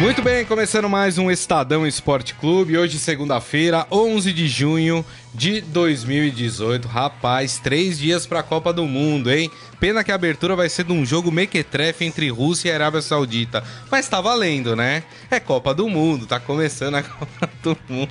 Muito bem, começando mais um Estadão Esporte Clube. Hoje, segunda-feira, 11 de junho de 2018. Rapaz, três dias para a Copa do Mundo, hein? Pena que a abertura vai ser de um jogo mequetrefe entre Rússia e Arábia Saudita. Mas tá valendo, né? É Copa do Mundo, tá começando a Copa do Mundo.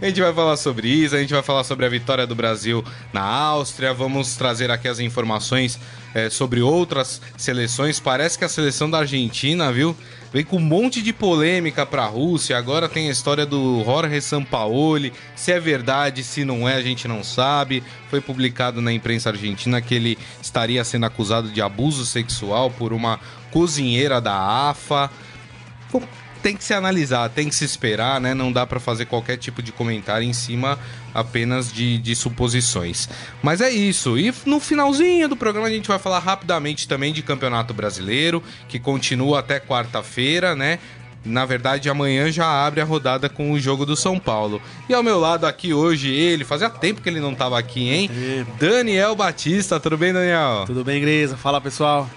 A gente vai falar sobre isso, a gente vai falar sobre a vitória do Brasil na Áustria. Vamos trazer aqui as informações é, sobre outras seleções. Parece que a seleção da Argentina, viu? Vem com um monte de polêmica para a Rússia. Agora tem a história do Jorge Sampaoli. Se é verdade, se não é, a gente não sabe. Foi publicado na imprensa argentina que ele estaria sendo acusado de abuso sexual por uma cozinheira da AFA tem que se analisar, tem que se esperar, né? Não dá para fazer qualquer tipo de comentário em cima apenas de, de suposições. Mas é isso. E no finalzinho do programa a gente vai falar rapidamente também de Campeonato Brasileiro, que continua até quarta-feira, né? Na verdade, amanhã já abre a rodada com o jogo do São Paulo. E ao meu lado aqui hoje, ele, fazia tempo que ele não estava aqui, hein? Daniel Batista, tudo bem, Daniel? Tudo bem, Grisa? Fala, pessoal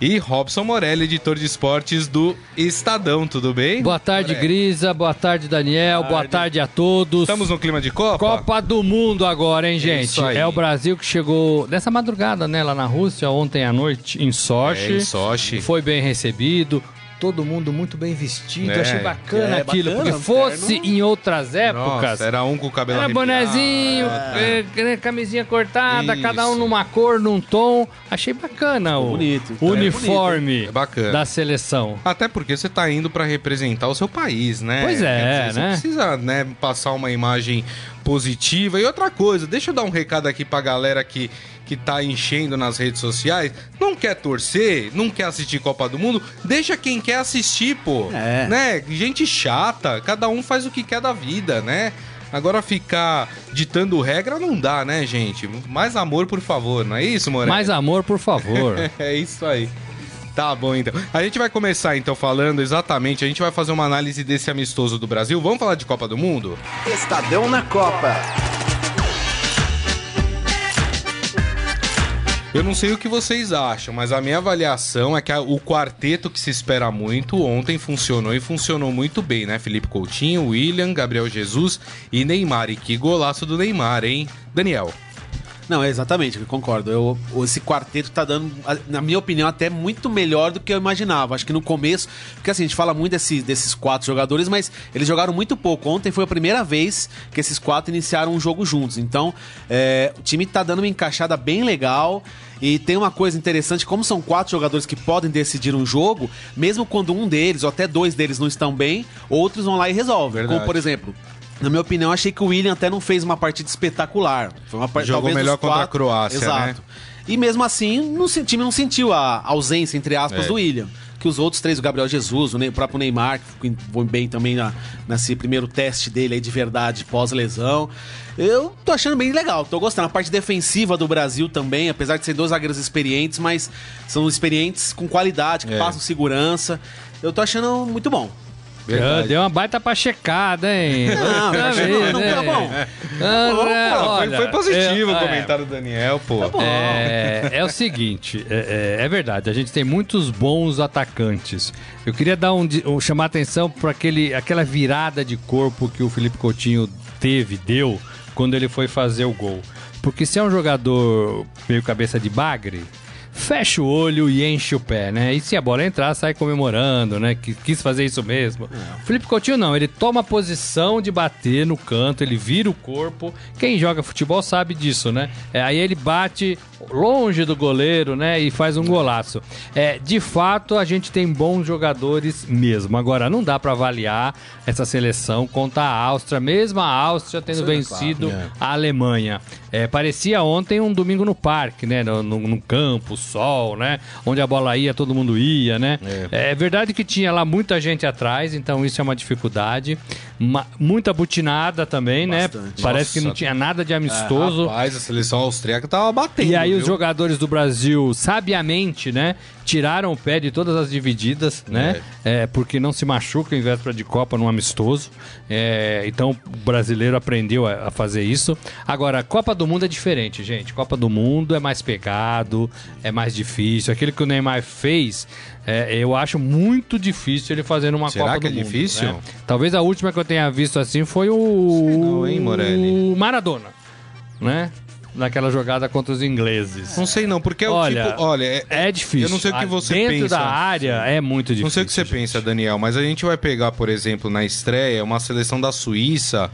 e Robson Morelli, editor de esportes do Estadão. Tudo bem? Boa tarde, Morelli. Grisa. Boa tarde, Daniel. Boa tarde. Boa tarde a todos. Estamos no clima de Copa? Copa do Mundo agora, hein, gente? É, é o Brasil que chegou nessa madrugada, né, lá na Rússia, ontem à noite, em Sochi. É, em Sochi. Foi bem recebido todo mundo muito bem vestido. É. Achei bacana é, aquilo. Bacana, porque fosse terno. em outras épocas. Nossa, era um com o cabelo Era bonezinho, é. É, camisinha cortada, Isso. cada um numa cor, num tom. Achei bacana o bonito, então uniforme bonito, bacana. da seleção. Até porque você está indo para representar o seu país, né? Pois é, dizer, né? Você precisa né, passar uma imagem positiva. E outra coisa, deixa eu dar um recado aqui pra galera que que tá enchendo nas redes sociais, não quer torcer, não quer assistir Copa do Mundo, deixa quem quer assistir, pô. É. Né? Gente chata, cada um faz o que quer da vida, né? Agora ficar ditando regra não dá, né, gente? Mais amor, por favor, não é isso, Moreira? Mais amor, por favor. é isso aí. Tá bom, então. A gente vai começar, então, falando exatamente, a gente vai fazer uma análise desse amistoso do Brasil. Vamos falar de Copa do Mundo? Estadão na Copa. Eu não sei o que vocês acham, mas a minha avaliação é que a, o quarteto que se espera muito ontem funcionou e funcionou muito bem, né? Felipe Coutinho, William, Gabriel Jesus e Neymar. E que golaço do Neymar, hein? Daniel. Não, é exatamente, eu concordo. Eu, esse quarteto tá dando, na minha opinião, até muito melhor do que eu imaginava. Acho que no começo, porque assim, a gente fala muito desse, desses quatro jogadores, mas eles jogaram muito pouco. Ontem foi a primeira vez que esses quatro iniciaram um jogo juntos. Então, é, o time tá dando uma encaixada bem legal. E tem uma coisa interessante, como são quatro jogadores que podem decidir um jogo, mesmo quando um deles ou até dois deles não estão bem, outros vão lá e resolvem. Como, por exemplo, na minha opinião, achei que o William até não fez uma partida espetacular. Foi uma partida Jogou melhor contra a Croácia, Exato. né? E mesmo assim, não, o time não sentiu a ausência, entre aspas, é. do William. Que os outros três, o Gabriel Jesus, o, próprio Neymar, que foi bem também na, nesse primeiro teste dele aí de verdade pós-lesão. Eu tô achando bem legal, tô gostando. A parte defensiva do Brasil também, apesar de ser dois zagueiros experientes, mas são experientes com qualidade, que é. passam segurança. Eu tô achando muito bom. Verdade. Deu uma baita pachecada, hein? Não, não, vez, não, tá bom. Ah, foi, foi, positivo é, o comentário do Daniel, pô. Tá é, é, o seguinte, é, é, é, verdade, a gente tem muitos bons atacantes. Eu queria dar um, um chamar atenção para aquela virada de corpo que o Felipe Coutinho teve, deu, quando ele foi fazer o gol. Porque se é um jogador meio cabeça de bagre, fecha o olho e enche o pé, né? E se a bola entrar, sai comemorando, né? Que quis fazer isso mesmo. É. Felipe Coutinho não, ele toma a posição de bater no canto, ele vira o corpo. Quem joga futebol sabe disso, né? É, aí ele bate longe do goleiro, né? E faz um golaço. É, de fato, a gente tem bons jogadores mesmo. Agora, não dá para avaliar essa seleção contra a Áustria, mesmo a Áustria tendo é vencido claro, é. a Alemanha. É, parecia ontem um domingo no parque, né? No, no, no, campo, sol, né? Onde a bola ia, todo mundo ia, né? É. é verdade que tinha lá muita gente atrás, então isso é uma dificuldade. Ma muita butinada também, né? Bastante. né? Parece Nossa. que não tinha nada de amistoso. É, rapaz, a seleção austríaca tava batendo. E aí viu? os jogadores do Brasil, sabiamente, né? Tiraram o pé de todas as divididas, né? É, porque não se machuca em véspera de Copa num amistoso. É, então o brasileiro aprendeu a, a fazer isso. Agora, Copa do Mundo é diferente, gente. Copa do Mundo é mais pegado, é mais difícil. Aquilo que o Neymar fez, é, eu acho muito difícil ele fazer numa Será Copa que do é Mundo. difícil? né? Talvez a última que eu tenha visto assim foi o. não, hein, Morelli? O Maradona, né? Naquela jogada contra os ingleses. Não sei não, porque é o Olha, tipo... Olha, é, É difícil. Eu não sei o que Ah, você Dentro pensa. da área é muito difícil. Não sei o que você gente. pensa, Daniel, mas a gente vai pegar, por exemplo, na estreia, uma seleção da Suíça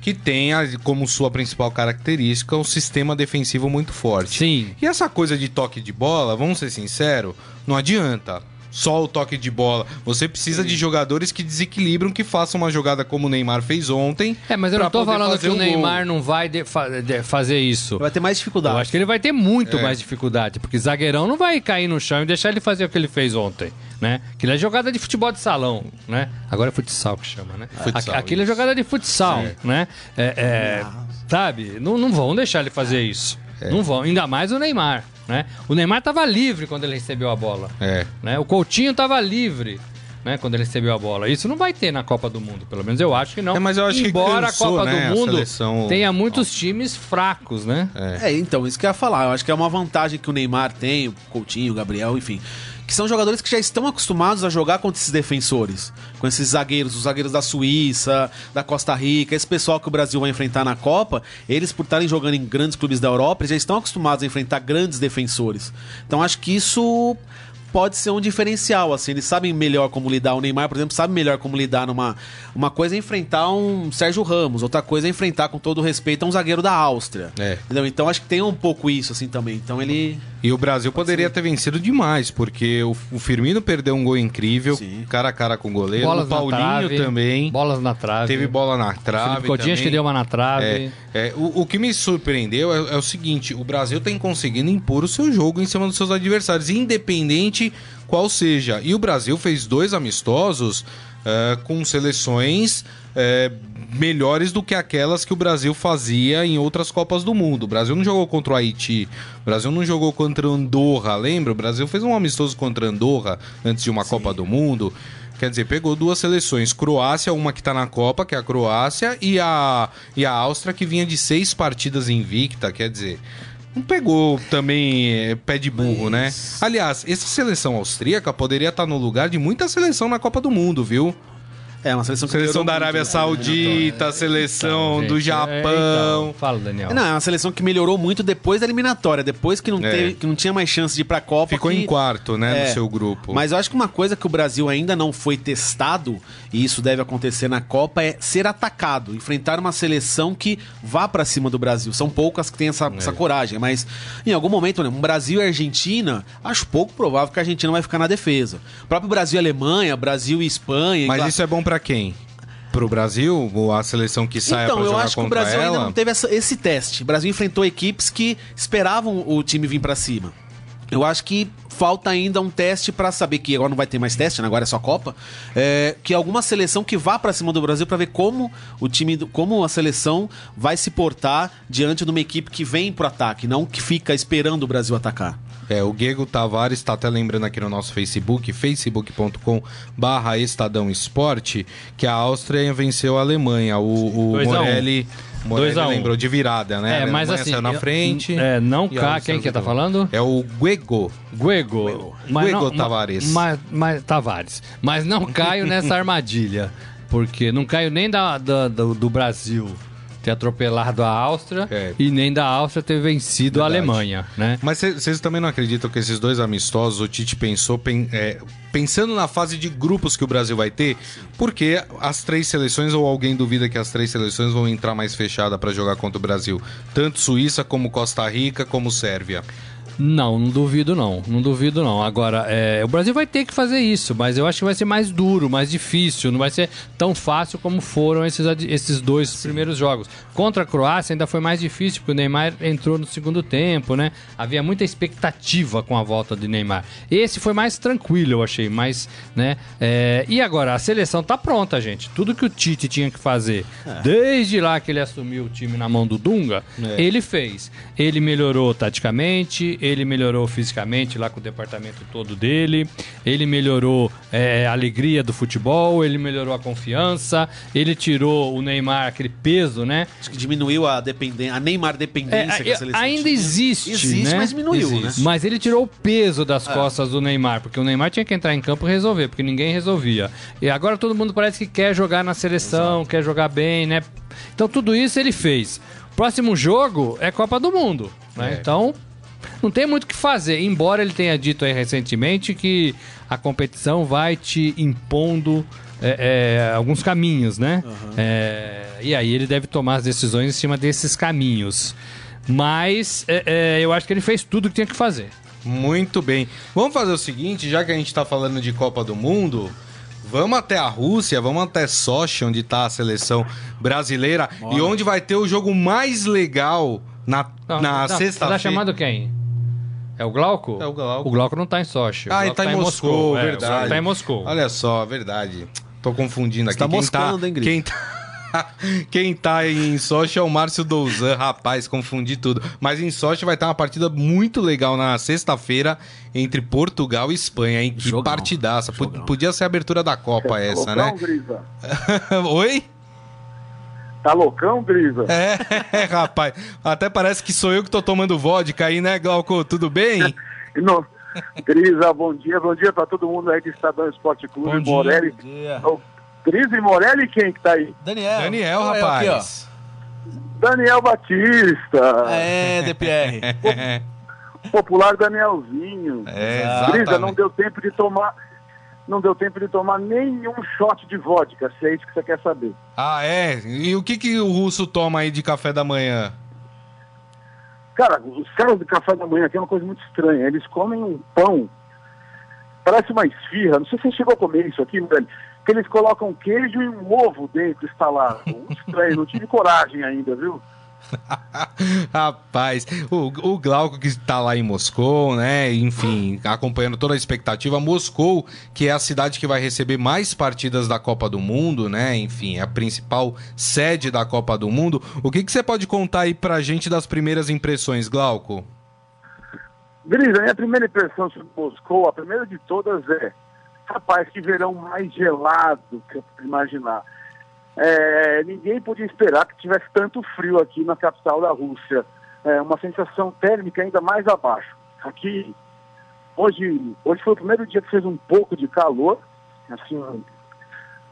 que tem como sua principal característica um sistema defensivo muito forte. Sim. E essa coisa de toque de bola, vamos ser sinceros, não adianta. Só o toque de bola. Você precisa de jogadores que desequilibram, que façam uma jogada como o Neymar fez ontem. É, mas eu não tô falando que o um gol. Neymar não vai de- fa- de- fazer isso. Vai ter mais Eu dificuldade. acho que ele vai ter muito É. mais dificuldade, porque zagueirão não vai cair no chão e deixar ele fazer o que ele fez ontem, né? Aquilo é jogada de futebol de salão, né? Agora é futsal que chama, né? Futsal, Aqu- Aquilo é isso. jogada de futsal, né? É, é, sabe? Não, não vão deixar ele fazer isso. É. Não vão. Ainda mais o Neymar, né? O Neymar tava livre quando ele recebeu a bola. É. né? O Coutinho tava livre. Né, quando ele recebeu a bola. Isso não vai ter na Copa do Mundo, pelo menos eu acho que não. É, mas eu acho que Embora cansou, a Copa né, a do Mundo seleção- tenha muitos times fracos, né? É, então, isso que eu ia falar. Eu acho que é uma vantagem que o Neymar tem, o Coutinho, o Gabriel, enfim. Que são jogadores que já estão acostumados a jogar contra esses defensores. Com esses zagueiros, os zagueiros da Suíça, da Costa Rica, esse pessoal que o Brasil vai enfrentar na Copa, eles, por estarem jogando em grandes clubes da Europa, já estão acostumados a enfrentar grandes defensores. Então acho que isso pode ser um diferencial, assim, eles sabem melhor como lidar. O Neymar, por exemplo, sabe melhor como lidar numa. Uma coisa é enfrentar um Sérgio Ramos, outra coisa é enfrentar, com todo respeito, um zagueiro da Áustria. É. Então acho que tem um pouco isso, assim, também. Então ele. E o Brasil poderia ter vencido demais, porque o, o Firmino perdeu um gol incrível, Sim. cara a cara com o goleiro. Bolas o Paulinho na trave, também. Bolas na trave. Teve bola na trave. Coutinho acho que deu uma na trave. É, é, o, o que me surpreendeu é, é o seguinte: o Brasil tem conseguido impor o seu jogo em cima dos seus adversários, independente qual seja. E o Brasil fez dois amistosos é, com seleções é, melhores do que aquelas que o Brasil fazia em outras Copas do Mundo. O Brasil não jogou contra o Haiti, o Brasil não jogou contra Andorra, lembra? O Brasil fez um amistoso contra Andorra antes de uma Copa do Mundo. Quer dizer, pegou duas seleções. Croácia, uma que tá na Copa, que é a Croácia, e a, e a Áustria, que vinha de seis partidas invicta. Quer dizer, não pegou também é, pé de burro, né? Aliás, essa seleção austríaca poderia estar no lugar de muita seleção na Copa do Mundo, viu? É, uma seleção que Seleção da muito, Arábia né? Saudita, seleção Então, do gente, é, Japão. então, fala, Daniel. Não, é uma seleção que melhorou muito depois da eliminatória, depois que não, É. teve, que não tinha mais chance de ir pra Copa. Ficou que- em quarto, né, É, no seu grupo. Mas eu acho que uma coisa que o Brasil ainda não foi testado, e isso deve acontecer na Copa, é ser atacado, enfrentar uma seleção que vá pra cima do Brasil. São poucas que têm essa, É. essa coragem, mas em algum momento, né, um Brasil e Argentina, acho pouco provável que a Argentina vai ficar na defesa. O próprio Brasil e Alemanha, Brasil e Espanha. Mas Inglaterra- isso é bom pra quem? Pro Brasil? Ou a seleção que sai Então, pra eu jogar acho que o contra Brasil ela? ainda não teve essa- esse teste. O Brasil enfrentou equipes que esperavam o time vir pra cima. Eu acho que falta ainda um teste pra saber que agora não vai ter mais teste, né? agora é só Copa. é, que alguma seleção que vá pra cima do Brasil pra ver como o time, como a seleção vai se portar diante de uma equipe que vem pro ataque, não que fica esperando o Brasil atacar. É, o Diego Tavares está até lembrando aqui no nosso Facebook, facebook.com barra Estadão Esporte, que a Áustria venceu a Alemanha. O, o um. Morelli, Morelli um. lembrou de virada, né? É, mas assim, na eu- frente. é, não cá, quem que tá falando? É o Guego. Guego. Mas Guego não- Tavares. Mas, mas, Tavares. Mas não caio nessa armadilha. Porque não caio nem da, da- do, do Brasil ter atropelado a Áustria É. e nem da Áustria ter vencido a Verdade. Alemanha, né? Mas vocês também não acreditam que esses dois amistosos, o Tite pensou, pen- é, pensando na fase de grupos que o Brasil vai ter, porque as três seleções, ou alguém duvida que as três seleções vão entrar mais fechada para jogar contra o Brasil? Tanto Suíça, como Costa Rica, como Sérvia. Não, não duvido não, não duvido não. Agora, é, o Brasil vai ter que fazer isso, mas eu acho que vai ser mais duro, mais difícil, não vai ser tão fácil como foram esses, esses dois primeiros jogos. Contra a Croácia ainda foi mais difícil, porque o Neymar entrou no segundo tempo, né? Havia muita expectativa com a volta de Neymar. Esse foi mais tranquilo, eu achei, mais, né? É, e agora, a seleção tá pronta, gente. Tudo que o Tite tinha que fazer, desde lá que ele assumiu o time na mão do Dunga, É. ele fez. Ele melhorou taticamente, ele melhorou fisicamente lá com o departamento todo dele, ele melhorou é, a alegria do futebol, ele melhorou a confiança, ele tirou o Neymar, aquele peso, né? Acho que diminuiu a, dependen a Neymar dependência É, que a seleção ainda tinha. existe, Existe, né? mas diminuiu, Existe. né? Mas ele tirou o peso das É. costas do Neymar, porque o Neymar tinha que entrar em campo e resolver, porque ninguém resolvia. E agora todo mundo parece que quer jogar na seleção, quer jogar bem, né? Então tudo isso ele fez. Próximo jogo é Copa do Mundo, né? É. Então não tem muito o que fazer, embora ele tenha dito aí recentemente que a competição vai te impondo é, é, alguns caminhos, né? É, e aí ele deve tomar as decisões em cima desses caminhos. Mas é, é, eu acho que ele fez tudo que tinha que fazer. Muito bem. Vamos fazer o seguinte, já que a gente tá falando de Copa do Mundo, vamos até a Rússia, vamos até Sochi, onde tá a seleção brasileira e onde vai ter o jogo mais legal na, Não, na não, sexta-feira. Tá chamando quem? É o Glauco? É o Glauco. O Glauco não tá em Sochi. Ah, ele Glauco tá, em Moscou, É, o verdade. Glauco tá em Moscou. Olha só, verdade. Tô confundindo aqui. tá quem moscando, tá, hein, Grito? quem tá Quem tá em Sochi é o Márcio Douzan, rapaz, confundi tudo. Mas em Sochi vai ter uma partida muito legal na sexta-feira entre Portugal e Espanha, hein? Que Jogão. partidaça. Jogão. Podia ser a abertura da Copa essa, né? Grisa? Oi? Tá loucão, Grisa? É, rapaz. Até parece que sou eu que tô tomando vodka aí, né, Glauco? Tudo bem? Não- Grisa, bom dia, bom dia pra todo mundo aí de Estadão Esporte Clube, Bom dia, Morelli. Ô, Grisa e Morelli, quem que tá aí? Daniel. Daniel, rapaz. Daniel Batista, É, DPR. popular Danielzinho. É, Grisa, não deu tempo de tomar, não deu tempo de tomar nenhum shot de vodka, se é isso que você quer saber. Ah, é? E o que, que o russo toma aí de café da manhã? Cara, os caras do café da manhã aqui é uma coisa muito estranha. Eles comem um pão, parece uma esfirra. Não sei se você chegou a comer isso aqui, velho. Que eles colocam queijo e um ovo dentro instalado. Muito estranho, não tive coragem ainda, viu? Rapaz, o, o Glauco que está lá em Moscou, né? Enfim, acompanhando toda a expectativa. Moscou, que é a cidade que vai receber mais partidas da Copa do Mundo, né? Enfim, é a principal sede da Copa do Mundo. O que, que você pode contar aí pra gente das primeiras impressões, Glauco? Grisa, a minha primeira impressão sobre Moscou, a primeira de todas é, rapaz, que verão mais gelado que eu imaginar. É, ninguém podia esperar que tivesse tanto frio aqui na capital da Rússia. É uma sensação térmica ainda mais abaixo. Aqui, hoje, hoje foi o primeiro dia que fez um pouco de calor, assim,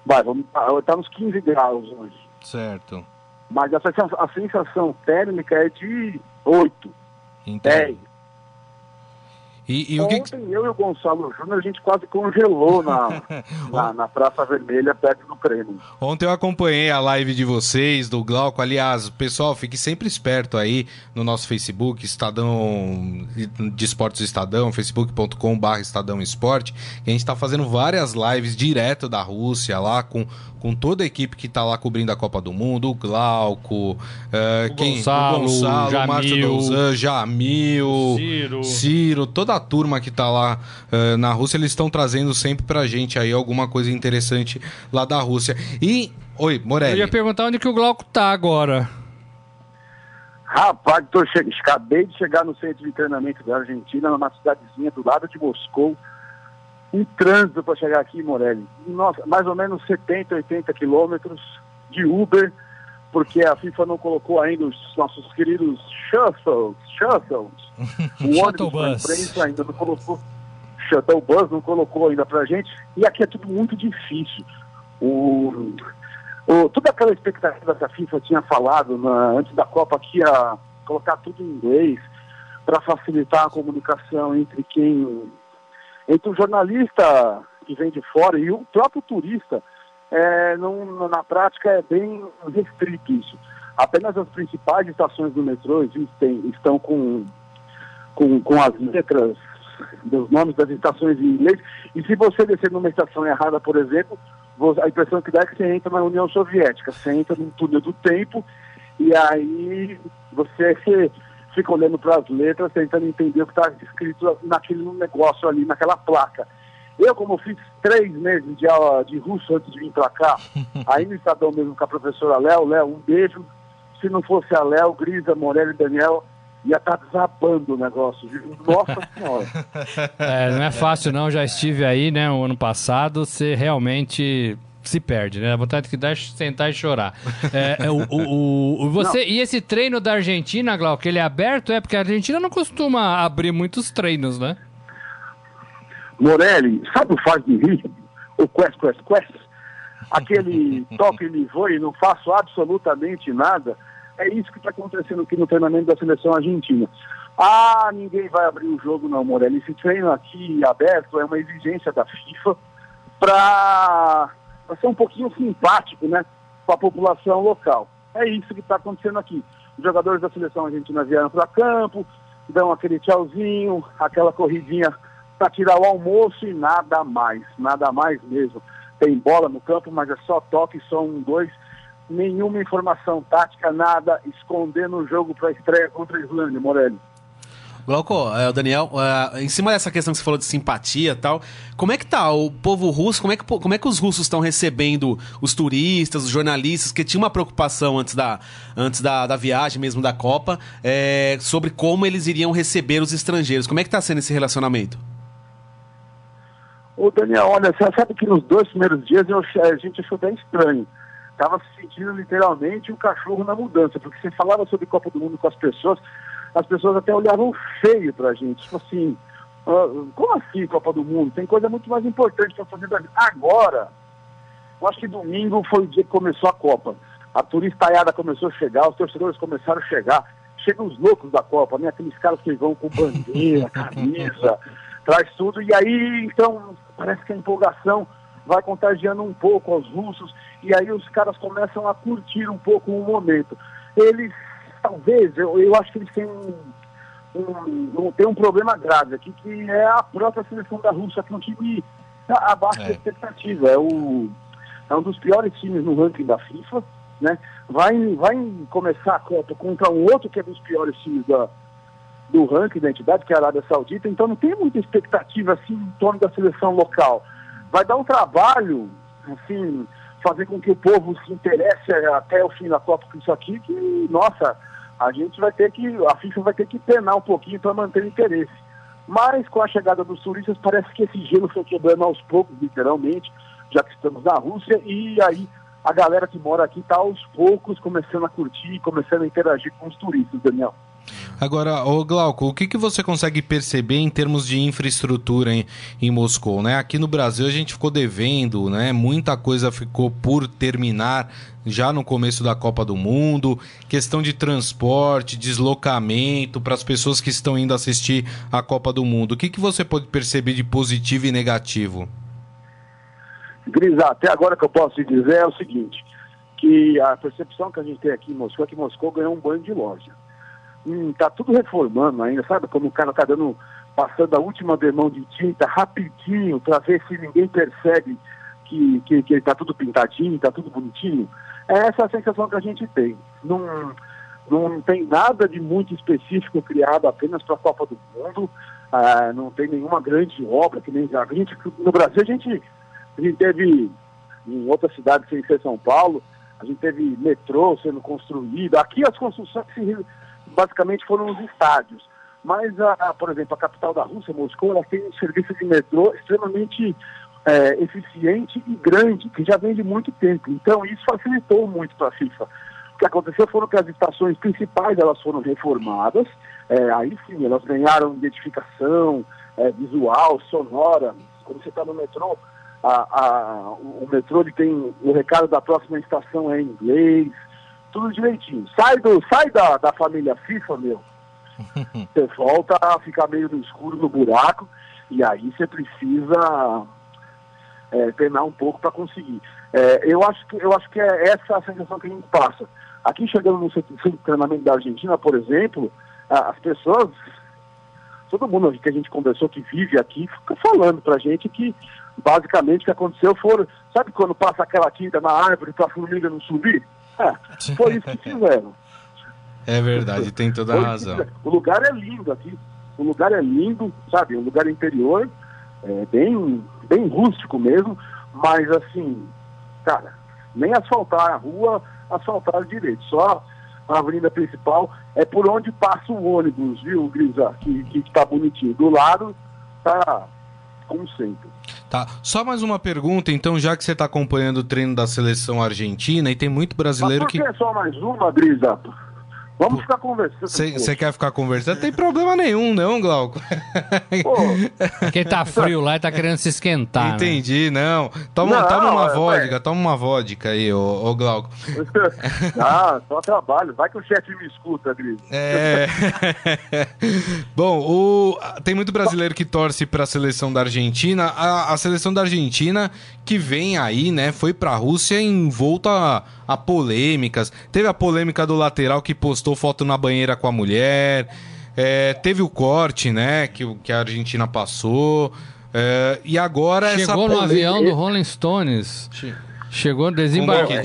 vai, vamos, tá nos 15 graus hoje. Certo. Mas a sensação, a sensação térmica é de 8, Entendi. 10. E, e o que, que- Ontem eu e o Gonçalo Júnior, a gente quase congelou na, na, na Praça Vermelha, perto do Kremlin. Ontem eu acompanhei a live de vocês, do Glauco. Aliás, pessoal, fique sempre esperto aí no nosso Facebook, Estadão de Esportes Estadão, facebook.com.br Estadão Esporte. que A gente tá fazendo várias lives direto da Rússia lá com, com toda a equipe que tá lá cobrindo a Copa do Mundo, o Glauco, eh, O quem, Gonçalo, o Gonçalo, Jamil, o Márcio Jamil, Ciro. Ciro, toda a turma que tá lá eh, na Rússia, eles estão trazendo sempre pra gente aí alguma coisa interessante lá da Rússia. E. Oi, Eu Morelli. ia perguntar onde que o Glauco tá agora. Rapaz, tô che... acabei de chegar no centro de treinamento da Argentina, numa cidadezinha do lado de Moscou. Um trânsito para chegar aqui, Morelli. Nossa, mais ou menos 70, 80 quilômetros de Uber, porque a FIFA não colocou ainda os nossos queridos shuttles, shuttles. O ônibus da imprensa ainda não colocou. Shuttle Bus não colocou ainda pra gente. E aqui é tudo muito difícil. O, o, toda aquela expectativa que a FIFA tinha falado na- antes da Copa que ia colocar tudo em inglês para facilitar a comunicação entre quem entre o jornalista que vem de fora e o próprio turista é, na prática é bem restrito isso. Apenas as principais estações do metrô existem, estão com, com, com as letras dos nomes das estações em inglês. E se você descer numa estação errada, por exemplo, a impressão que dá é que você entra na União Soviética. Você entra num túnel do tempo e aí você fica olhando para as letras, tentando entender o que está escrito naquele negócio ali, naquela placa. Eu, como fiz três meses de aula de russo antes de vir para cá, aí no Estadão mesmo com a professora Léo, Léo, um beijo. Se não fosse a Léo, Grisa, Morelli e Daniel, ia estar tá desabando o negócio. Nossa Senhora. É, não é fácil não, já estive aí, né, o ano passado, você realmente se perde, né? A vontade que dá é sentar e chorar. É, é o, o, o, você, e esse treino da Argentina, Glauco, ele é aberto? É porque a Argentina não costuma abrir muitos treinos, né? Morelli, sabe o faz de rir? O Quest, Quest, Quest? Aquele toque me voe, não faço absolutamente nada. É isso que está acontecendo aqui no treinamento da seleção argentina. Ah, ninguém vai abrir o jogo não, Morelli. Esse treino aqui aberto é uma exigência da FIFA para ser um pouquinho simpático, né, com a população local. É isso que está acontecendo aqui. Os jogadores da seleção argentina vieram para campo, dão aquele tchauzinho, aquela corridinha para tirar o almoço e nada mais, nada mais mesmo. Tem bola no campo, mas é só toque, só um, dois nenhuma informação tática, nada, escondendo o jogo para a estreia contra a Islândia, Morelli. Glauco, é, Daniel, é, em cima dessa questão que você falou de simpatia e tal, como é que tá o povo russo, como é que, como é que os russos estão recebendo os turistas, os jornalistas, que tinha uma preocupação antes da, antes da, da viagem mesmo da Copa, é, sobre como eles iriam receber os estrangeiros. Como é que tá sendo esse relacionamento? Ô Daniel, olha, você sabe que nos dois primeiros dias eu, a gente achou bem estranho estava se sentindo literalmente um cachorro na mudança, porque você falava sobre Copa do Mundo com as pessoas, as pessoas até olhavam feio para a gente, tipo assim, uh, como assim Copa do Mundo? Tem coisa muito mais importante para fazer da vida. Agora, eu acho que domingo foi o dia que começou a Copa. A turistaiada começou a chegar, os torcedores começaram a chegar. Chegam os loucos da Copa, né? Aqueles caras que vão com bandeira, camisa, traz tudo. E aí, então, parece que a empolgação vai contagiando um pouco aos russos, e aí os caras começam a curtir um pouco o momento. Eles, talvez, eu, eu acho que eles têm um, um, um, tem um problema grave aqui, que é a própria seleção da Rússia, que é um time abaixo é. da expectativa. É, o, é um dos piores times no ranking da FIFA, né? Vai, vai começar a Copa contra um outro que é dos piores times da, do ranking da entidade, que é a Arábia Saudita, então não tem muita expectativa assim em torno da seleção local vai dar um trabalho, assim, fazer com que o povo se interesse até o fim da Copa com isso aqui, que, nossa, a gente vai ter que, a FIFA vai ter que penar um pouquinho para manter o interesse. Mas com a chegada dos turistas, parece que esse gelo foi quebrando aos poucos, literalmente, já que estamos na Rússia, e aí a galera que mora aqui está aos poucos começando a curtir, começando a interagir com os turistas, Daniel. Agora, ô Glauco, o que, que você consegue perceber em termos de infraestrutura em, em Moscou? Né? Aqui no Brasil a gente ficou devendo, né? muita coisa ficou por terminar já no começo da Copa do Mundo, questão de transporte, deslocamento para as pessoas que estão indo assistir a Copa do Mundo. O que, que você pode perceber de positivo e negativo? Grisa, até agora que eu posso te dizer é o seguinte, que a percepção que a gente tem aqui em Moscou é que Moscou ganhou um banho de loja hum, tá tudo reformando ainda, sabe? Como o cara tá dando, passando a última demão de tinta rapidinho para ver se ninguém percebe que, que, que tá tudo pintadinho, tá tudo bonitinho. É essa a sensação que a gente tem. Não, não tem nada de muito específico criado apenas para a Copa do Mundo, ah, não tem nenhuma grande obra que nem a gente. No Brasil a gente, a gente teve em outra cidade sem ser São Paulo, a gente teve metrô sendo construído. Aqui as construções se basicamente foram os estádios. Mas, a, a, por exemplo, a capital da Rússia, Moscou, ela tem um serviço de metrô extremamente é, eficiente e grande, que já vem de muito tempo. Então, isso facilitou muito para a FIFA. O que aconteceu foram que as estações principais elas foram reformadas, é, aí sim, elas ganharam identificação é, visual, sonora. Quando você está no metrô, a, a, o metrô ele tem o recado da próxima estação é em inglês, tudo direitinho. Sai, do, sai da, da família FIFA, meu. Você volta a ficar meio no escuro, no buraco, e aí você precisa é, treinar um pouco para conseguir. É, eu, acho que, eu acho que é essa a sensação que a gente passa. Aqui chegando no centro de treinamento da Argentina, por exemplo, as pessoas, todo mundo que a gente conversou que vive aqui, fica falando pra gente que basicamente o que aconteceu foi, sabe quando passa aquela tinta na árvore para a formiga não subir? Foi isso que fizeram. É verdade, tem toda a razão. O lugar é lindo aqui. O lugar é lindo, sabe? Um lugar interior, é, bem, bem rústico mesmo, mas assim, cara, nem asfaltar a rua, asfaltar direito. Só a avenida principal, é por onde passa o ônibus, viu, Grisa? Que, que tá bonitinho. Do lado tá como sempre. Tá. Só mais uma pergunta, então, já que você está acompanhando o treino da seleção argentina e tem muito brasileiro Mas por que. que só mais uma, Grisa? Vamos ficar conversando. Você quer ficar conversando? Não tem problema nenhum, não, Glauco. Porque tá frio lá e tá querendo se esquentar. né? Entendi, não. Toma, Não, toma uma é, vodka, ué. toma uma vodka aí, ô, ô Glauco. ah, só trabalho. Vai que o chefe me escuta, Grisa. É. Bom, o- tem muito brasileiro que torce para a seleção da Argentina. A, a seleção da Argentina que vem aí, né? Foi para a Rússia envolta a, a polêmicas. Teve a polêmica do lateral que postou foto na banheira com a mulher. É, teve o corte, né? Que, o- que a Argentina passou. É, e agora essa Chegou no polêmica- avião do Rolling Stones. Chegou, desembarcou.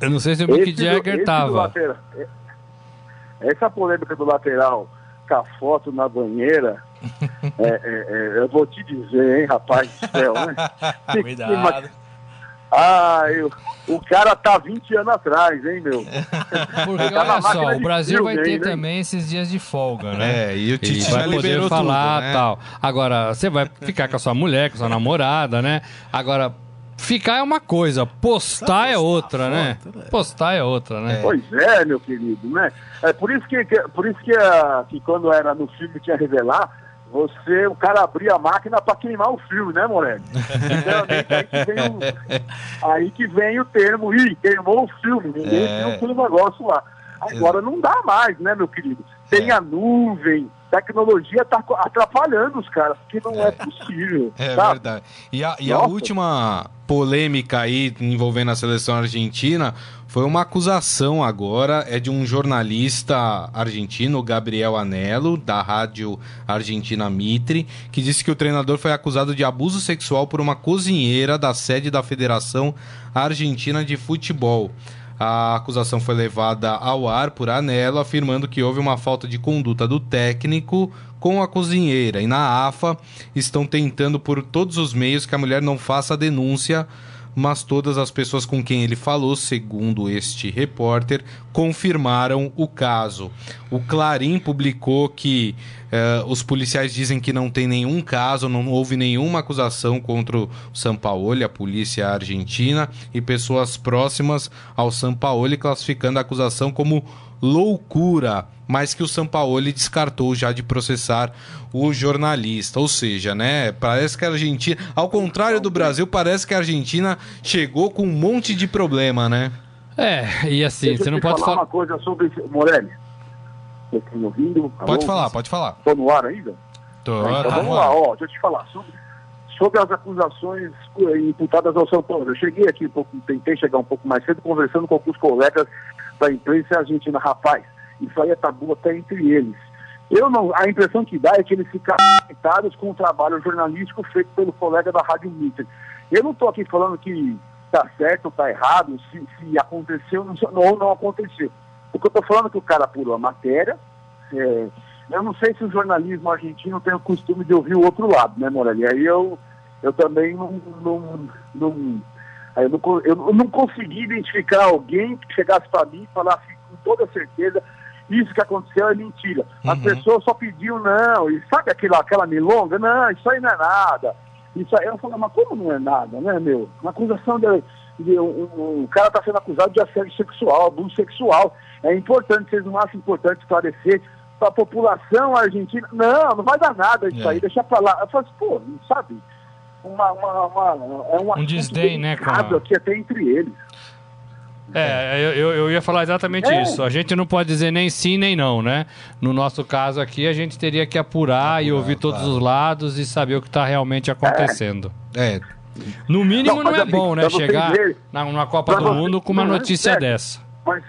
Eu não sei se o Mick Jagger tava. é- Essa polêmica do lateral com a foto na banheira, é, é, é, eu vou te dizer, hein, rapaz do céu, né? Cuidado. Ah, eu, o cara tá 20 anos atrás, hein, meu? Porque Tá olha só, o Brasil vai ter hein? também esses dias de folga, né? É, e o Tite E já vai poder falar tudo, né? tal. Agora, você vai ficar com a sua mulher, com a sua namorada, né? Agora, ficar é uma coisa, postar é outra, né? Postar é outra, né? Pois é, meu querido, né? É por isso que, que- por isso que, ah, que quando era no filme tinha revelar, você, o cara abria a máquina para queimar o filme, né, Morelli? Geralmente aí que, vem o, termo, ih, queimou o filme, ninguém É. viu aquele negócio lá. Agora não dá mais, né, meu querido? Tem a nuvem, tecnologia tá co- atrapalhando os caras, porque não é, possível. É sabe? verdade. E a, e a última polêmica aí envolvendo a seleção argentina foi uma acusação agora, é de um jornalista argentino, Gabriel Anello, da rádio argentina Mitre, que disse que o treinador foi acusado de abuso sexual por uma cozinheira da sede da Federação Argentina de Futebol. A acusação foi levada ao ar por Anello, afirmando que houve uma falta de conduta do técnico com a cozinheira. E na AFA estão tentando por todos os meios que a mulher não faça a denúncia, mas todas as pessoas com quem ele falou, segundo este repórter, confirmaram o caso. O Clarim publicou que eh, os policiais dizem que não tem nenhum caso, não houve nenhuma acusação contra o Sampaoli, a polícia argentina, e pessoas próximas ao Sampaoli classificando a acusação como loucura, mas que o Sampaoli descartou já de processar o jornalista. Ou seja, né, parece que a Argentina, ao contrário do Brasil, parece que a Argentina chegou com um monte de problema, né? É, e assim, Deixa você não pode falar falar. uma coisa sobre. Morelli. Você tá me ouvindo? Pode Alô? falar, pode falar. Tô no ar ainda? Tô, então tá vamos lá, ó, deixa eu te falar sobre, sobre as acusações eh, imputadas ao São Paulo. Eu cheguei aqui um pouco, tentei chegar um pouco mais cedo, conversando com alguns colegas da imprensa argentina, rapaz, isso aí é tabu até entre eles. Eu não, a impressão que dá é que eles ficaram irritados com o trabalho jornalístico feito pelo colega da Rádio Mitter. Eu não estou aqui falando que está certo ou está errado, se, se aconteceu ou não aconteceu. O que eu estou falando é que o cara apurou a matéria, é, eu não sei se o jornalismo argentino tem o costume de ouvir o outro lado, né, Morelli? Aí eu, eu também não, não, não, eu, não, eu não consegui identificar alguém que chegasse para mim e falasse com toda certeza isso que aconteceu é mentira. As Uhum. pessoas só pediam não, e sabe aquela, aquela milonga? Não, isso aí não é nada. Isso aí, eu falo, mas como não é nada, né, meu? Uma acusação de, de um, um- um cara está sendo acusado de assédio sexual, abuso sexual. É importante, vocês não acham importante esclarecer para a população argentina? Não, não vai dar nada isso É. aí, deixa para lá. Eu falo assim, pô, não sabe? Uma, uma, uma- é um, assunto desdém, né, com a- delicado aqui até entre eles. É, eu, eu- ia falar exatamente É. isso. A gente não pode dizer nem sim nem não, né? No nosso caso aqui, a gente teria que apurar, e ouvir todos claro. os lados e saber o que está realmente acontecendo. É, No mínimo Não, não, é assim, bom, né? Chegar verem- na, numa Copa do vocês- Mundo com uma é notícia certo. dessa. Mas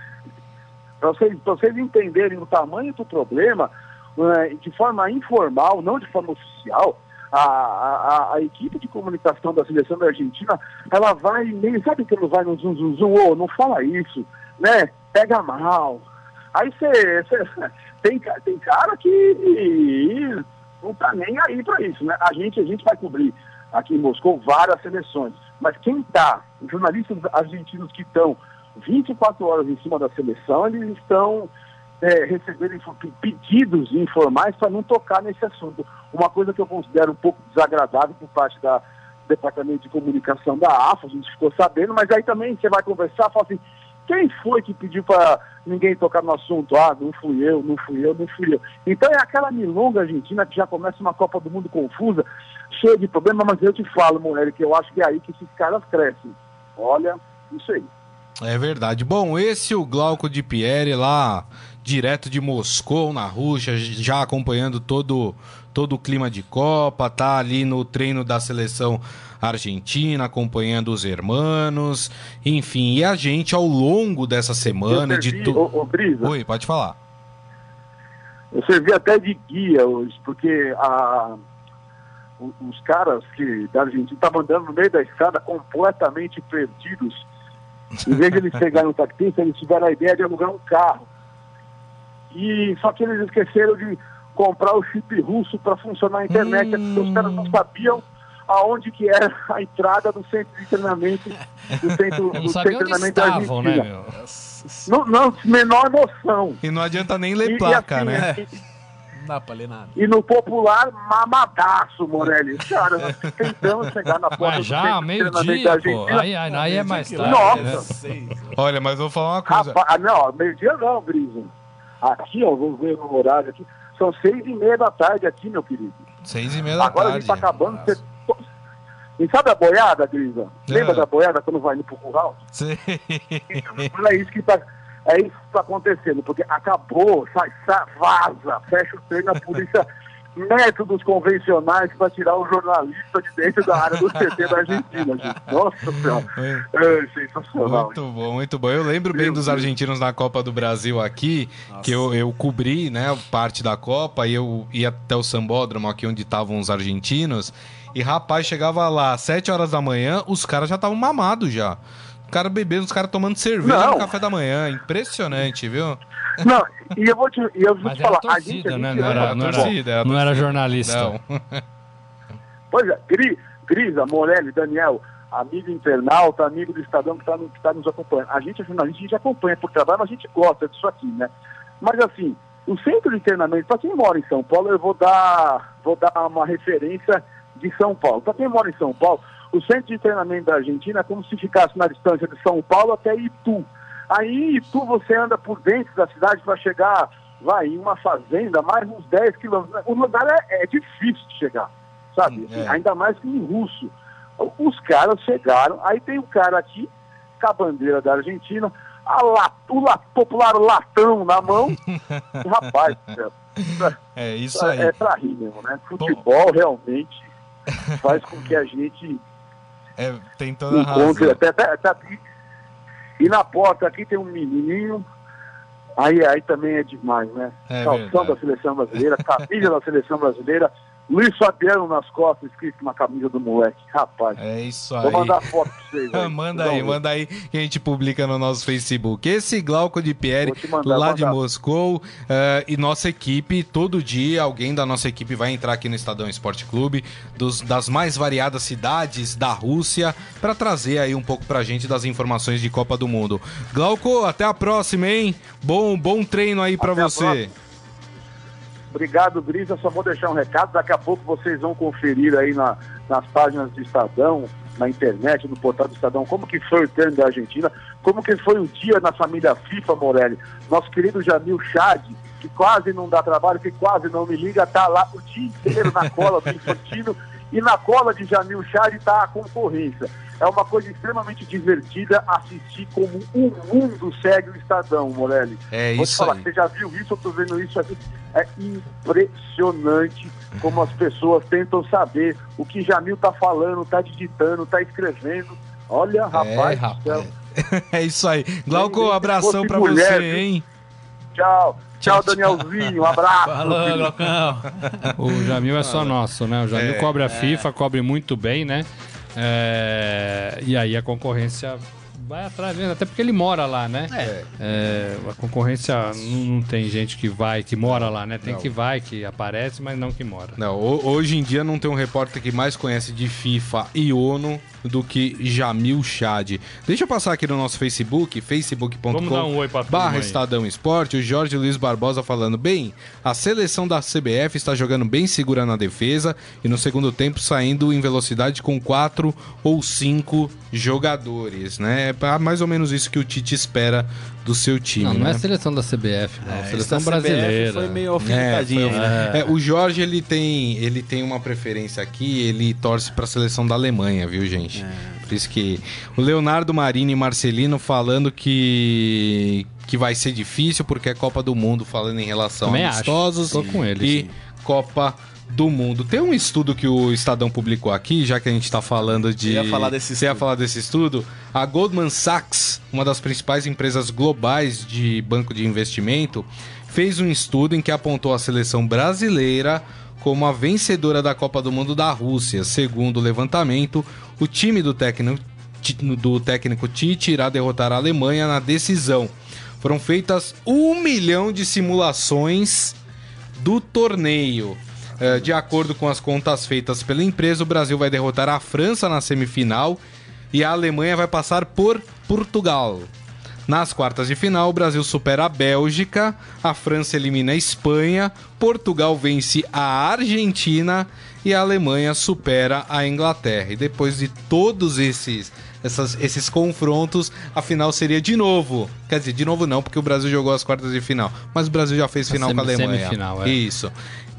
para vocês, pra vocês entenderem o tamanho do problema, eh, de forma informal, não de forma oficial, a, a, a- equipe de comunicação da seleção da Argentina, ela vai meio, sabe que não vai no zum, zum, zum, ô, não fala isso, né? Pega mal. Aí você tem, tem cara que não tá nem aí para isso, né? A gente, a gente vai cobrir aqui em Moscou várias seleções, mas quem tá, os jornalistas argentinos que estão 24 horas em cima da seleção, eles estão é, recebendo pedidos informais para não tocar nesse assunto. Uma coisa que eu considero um pouco desagradável por parte da Departamento de Comunicação da AFA, a gente ficou sabendo, mas aí também você vai conversar, fala assim, quem foi que pediu para ninguém tocar no assunto? Ah, não fui eu, não fui eu, não fui eu. Então é aquela milonga argentina que já começa uma Copa do Mundo confusa, cheia de problemas, mas eu te falo, mulher, que eu acho que é aí que esses caras crescem. Olha, isso aí. É verdade. Bom, esse é o Glauco de Pierre lá, direto de Moscou, na Rússia, já acompanhando todo, todo o clima de Copa, tá ali no treino da seleção argentina, acompanhando os hermanos, enfim, e a gente ao longo dessa semana servi, de tudo. Oi, pode falar. Eu servi até de guia hoje, porque a, os caras que da Argentina estavam andando no meio da estrada completamente perdidos. Em vez de eles pegarem um taxista, eles tiveram a ideia de alugar um carro. E só que eles esqueceram de comprar o chip russo para funcionar a internet. Hum. Os caras não sabiam aonde que era a entrada do centro de treinamento do centro, do centro de treinamento estavam, né, meu? Não, não, menor noção. E não adianta nem ler e, placa, e assim, né? E, não dá pra ler nada. E no popular, mamadaço, Morelli. Cara, nós tentamos chegar na porta mas já, meio-dia, pô. Aí, aí, aí é mais tarde. Nossa. Né? Olha, mas vou falar uma coisa. Rapaz, não, meio-dia não, Brisa. Aqui, ó, vou ver no horário aqui. São seis e meia da tarde aqui, meu querido. Seis e meia da Agora tarde. Agora a gente tá acabando. Você... E sabe a boiada, Grisa? É. Lembra da boiada quando vai indo pro curral? Sim. Então, é isso que tá. É isso que está acontecendo, porque acabou, sai, sai, vaza, fecha o treino, a polícia métodos convencionais para tirar o jornalista de dentro da área do CT da Argentina, gente. Nossa senhora. É. é sensacional. Muito bom, muito bom. Eu lembro bem dos argentinos na Copa do Brasil aqui, Nossa. que eu, eu cobri, né, parte da Copa, e eu ia até o Sambódromo, aqui onde estavam os argentinos, e rapaz, chegava lá às 7 horas da manhã, os caras já estavam mamados já. Os caras bebendo, os caras tomando cerveja Não. no café da manhã. Impressionante, viu? Não, e eu vou te, eu vou te falar. Torcida, a gente, né? Não era, não, torcida, era, não era jornalista. Não. Pois é, Gris, Grisa, Morelli, Daniel, amigo internauta, amigo do Estadão que está tá nos acompanhando. A gente é jornalista, a gente acompanha por trabalho, mas a gente gosta disso aqui, né? Mas assim, o centro de treinamento, para quem mora em São Paulo, eu vou dar, vou dar uma referência de São Paulo. Para quem mora em São Paulo, o centro de treinamento da Argentina é como se ficasse na distância de São Paulo até Itu. Aí tu você anda por dentro da cidade para chegar, vai, em uma fazenda, mais uns 10 quilômetros. O lugar é, é difícil de chegar, sabe? É. Ainda mais que em russo. Os caras chegaram, aí tem um cara aqui, com a bandeira da Argentina, a o la, popular latão na mão. rapaz, é isso aí. É pra rir mesmo, né? Futebol realmente faz com que a gente é, tem toda encontre, até, até, até, e na porta aqui tem um menininho. Aí, aí também é demais, né? É Calção da seleção brasileira, camisa da seleção brasileira, Luiz Fabiano nas costas, escrito na camisa do moleque. Rapaz. É isso aí. Vou mandar foto pra vocês. Aí. manda aí, manda aí que a gente publica no nosso Facebook. Esse Glauco de Pierre, mandar, lá de Moscou, uh, e nossa equipe, todo dia alguém da nossa equipe vai entrar aqui no Estadão Esporte Clube, dos, das mais variadas cidades da Rússia, para trazer aí um pouco pra gente das informações de Copa do Mundo. Glauco, até a próxima, hein? Bom, bom treino aí para você. Obrigado, Brisa. Só vou deixar um recado. Daqui a pouco vocês vão conferir aí na, nas páginas do Estadão, na internet, no portal do Estadão, como que foi o treino da Argentina, como que foi o dia na família FIFA, Morelli. Nosso querido Jamil Chad, que quase não dá trabalho, que quase não me liga, tá lá o dia inteiro na cola do Infantino e na cola de Jamil Chad está a concorrência é uma coisa extremamente divertida assistir como o mundo segue o Estadão, Morelli. É Vou isso falar, aí. Você já viu isso? Eu tô vendo isso aqui. É impressionante como as pessoas tentam saber o que Jamil tá falando, tá digitando, tá escrevendo. Olha, rapaz, é, rapaz. é isso aí. Glauco, abração mulher, você, hein? Tchau. Tchau, Danielzinho. Um abraço. Falou, Glaucão. O Jamil é só nosso, né? O Jamil é, cobre a FIFA, cobre muito bem, né? É, e aí a concorrência vai atrás mesmo, até porque ele mora lá, né? É, a concorrência não, não tem gente que vai, que mora lá, né? Tem Não. que vai, que aparece, mas não que mora. Não, ho- hoje em dia não tem um repórter que mais conhece de FIFA e ONU do que Jamil Chad. Deixa eu passar aqui no nosso Facebook, facebook.com um barra. Estadão Esporte, o Jorge Luiz Barbosa falando, bem, a seleção da CBF está jogando bem segura na defesa e no segundo tempo saindo em velocidade com quatro ou cinco jogadores, né? É mais ou menos isso que o Tite espera do seu time, Não, não né? é a seleção da CBF, não. É, a seleção CBF brasileira. Foi meio É, alfinetadinha. foi- né? é, o Jorge ele tem, ele tem uma preferência aqui, ele torce para a seleção da Alemanha, viu, gente? Por isso que o Leonardo Marini e Marcelino falando que que vai ser difícil porque é Copa do Mundo, falando em relação Também a acho. amistosos Tô com ele, e sim. Copa do Mundo. Tem um estudo que o Estadão publicou aqui, já que a gente tá falando de. Eu ia falar desse Você ia estudo. falar desse estudo? A Goldman Sachs, uma das principais empresas globais de banco de investimento, fez um estudo em que apontou a seleção brasileira como a vencedora da Copa do Mundo da Rússia. Segundo o levantamento, o time do técnico, do técnico Tite irá derrotar a Alemanha na decisão. Foram feitas um milhão de simulações do torneio. Eh, de acordo com as contas feitas pela empresa, o Brasil vai derrotar a França na semifinal e a Alemanha vai passar por Portugal. Nas quartas de final, o Brasil supera a Bélgica, a França elimina a Espanha, Portugal vence a Argentina e a Alemanha supera a Inglaterra. E depois de todos esses, essas- esses confrontos, a final seria de novo. Quer dizer, de novo não, porque o Brasil jogou as quartas de final. Mas o Brasil já fez A final com a Alemanha. semifinal, é. Isso.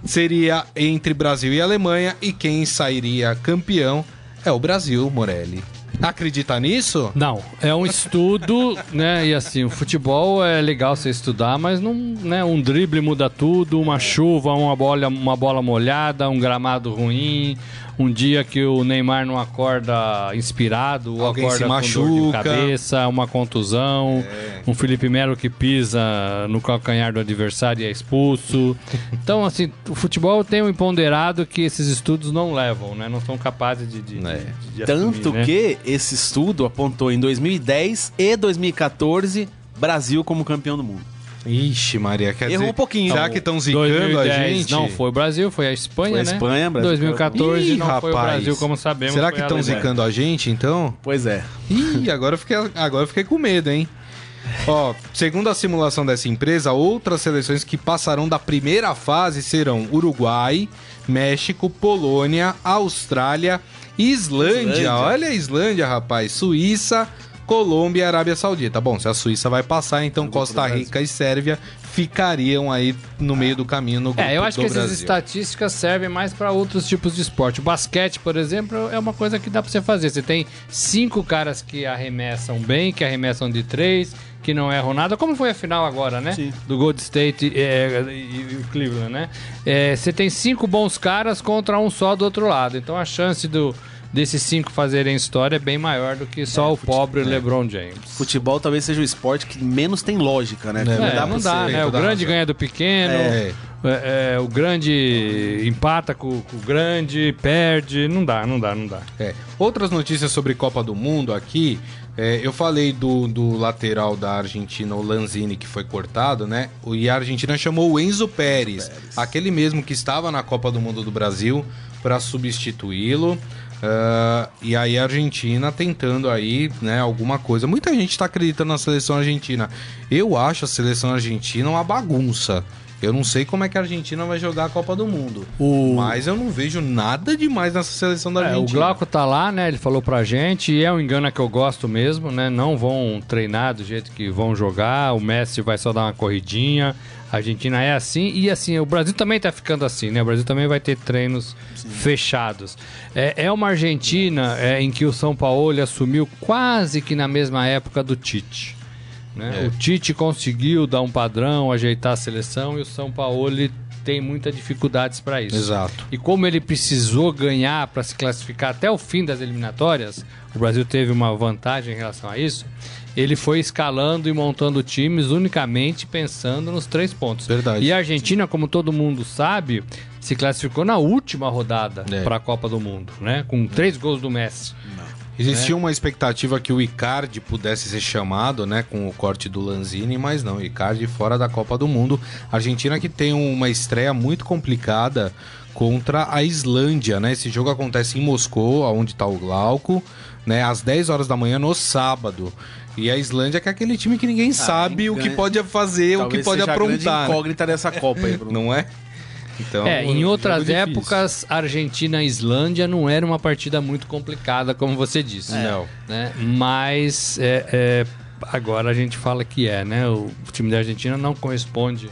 Seria entre Brasil e Alemanha e quem sairia campeão é o Brasil, Morelli. Acredita nisso? Não, é um estudo, né? E assim, o futebol é legal você estudar, mas não, né? Um drible muda tudo, uma chuva, uma bola, uma bola molhada, um gramado ruim, um dia que o Neymar não acorda inspirado, ou Alguém acorda se com dor de machuca. cabeça, uma contusão, um Felipe Melo que pisa no calcanhar do adversário e é expulso. Então, assim, o futebol tem um imponderado que esses estudos não levam, né? Não são capazes de, de, É. de- de Tanto assumir, né? que esse estudo apontou em 2010 e 2014 Brasil como campeão do mundo. Ixi, Maria, quer Errou dizer, um pouquinho. Será que estão zicando a 2010 gente? Não foi o Brasil, foi a Espanha, Foi a né? Espanha, Brasil. 2014 Ih, não foi o rapaz. Brasil, como sabemos. Será que a estão zicando a gente, então? Pois é. Ih, agora eu fiquei, agora eu fiquei com medo, hein? Ó, segundo a simulação dessa empresa, outras seleções que passarão da primeira fase serão Uruguai, México, Polônia, Austrália, Islândia. Islândia. Olha a Islândia, rapaz. Suíça, Colômbia e Arábia Saudita. Bom, se a Suíça vai passar, então Costa Rica e Sérvia ficariam aí no meio do caminho no grupo É, eu acho que essas Brasil. estatísticas servem mais para outros tipos de esporte. O basquete, por exemplo, é uma coisa que dá para você fazer. Você tem cinco caras que arremessam bem, que arremessam de três, que não erram nada, como foi a final agora, né? Sim. Do Gold State é, e, e o Cleveland, né? É, você tem cinco bons caras contra um só do outro lado. Então a chance do, desses cinco fazerem história é bem maior do que só o pobre LeBron James. Futebol talvez seja o esporte que menos tem lógica, né? É, Não É, dá não pra dá, né? O grande ganha do pequeno, É. é, é, o grande empata com, com o grande, perde. Não dá, não dá, não dá. É. Outras notícias sobre Copa do Mundo aqui. é, eu falei do, do lateral da Argentina, o Lanzini, que foi cortado, né? O- E a Argentina chamou o Enzo Pérez, aquele mesmo que estava na Copa do Mundo do Brasil, para substituí-lo. Ah, e aí a Argentina tentando aí, né, alguma coisa. Muita gente está acreditando na seleção argentina. Eu acho a seleção argentina uma bagunça. Eu não sei como é que a Argentina vai jogar a Copa do Mundo. O- Mas eu não vejo nada demais nessa seleção da É, o Argentina. Glauco tá lá, né? Ele falou pra gente, e é um engano que eu gosto mesmo, né? Não vão treinar do jeito que vão jogar, o Messi vai só dar uma corridinha. A Argentina é assim, e assim, o Brasil também tá ficando assim, né? O Brasil também vai ter treinos fechados. É, é uma Argentina é, em que o São Paulo assumiu quase que na mesma época do Tite. né? É. O Tite conseguiu dar um padrão, ajeitar a seleção, e o São Paulo tem muitas dificuldades para isso. Exato. E como ele precisou ganhar para se classificar até o fim das eliminatórias, o Brasil teve uma vantagem em relação a isso. Ele foi escalando e montando times unicamente pensando nos três pontos. Verdade. E a Argentina, como todo mundo sabe, se classificou na última rodada É. para a Copa do Mundo, né? Com três gols do Messi. Existia uma expectativa que o Icardi pudesse ser chamado, né, com o corte do Lanzini, mas não, Icardi fora da Copa do Mundo. A Argentina que tem uma estreia muito complicada contra a Islândia, né? Esse jogo acontece em Moscou, onde está o Glauco, né, às 10 horas da manhã no sábado. E a Islândia que é aquele time que ninguém sabe o que pode fazer, o que pode seja a aprontar. né? incógnita dessa Copa aí, Bruno. Não é? Então, É, em outras difícil. épocas, Argentina e Islândia não era uma partida muito complicada, como você disse. Não. Né? Mas é, é, agora a gente fala que é, né? O time da Argentina não corresponde.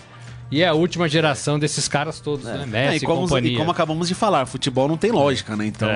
E é a última geração desses caras todos, né? É, Messi e, e como, companhia. e como acabamos de falar, futebol não tem lógica, né? Então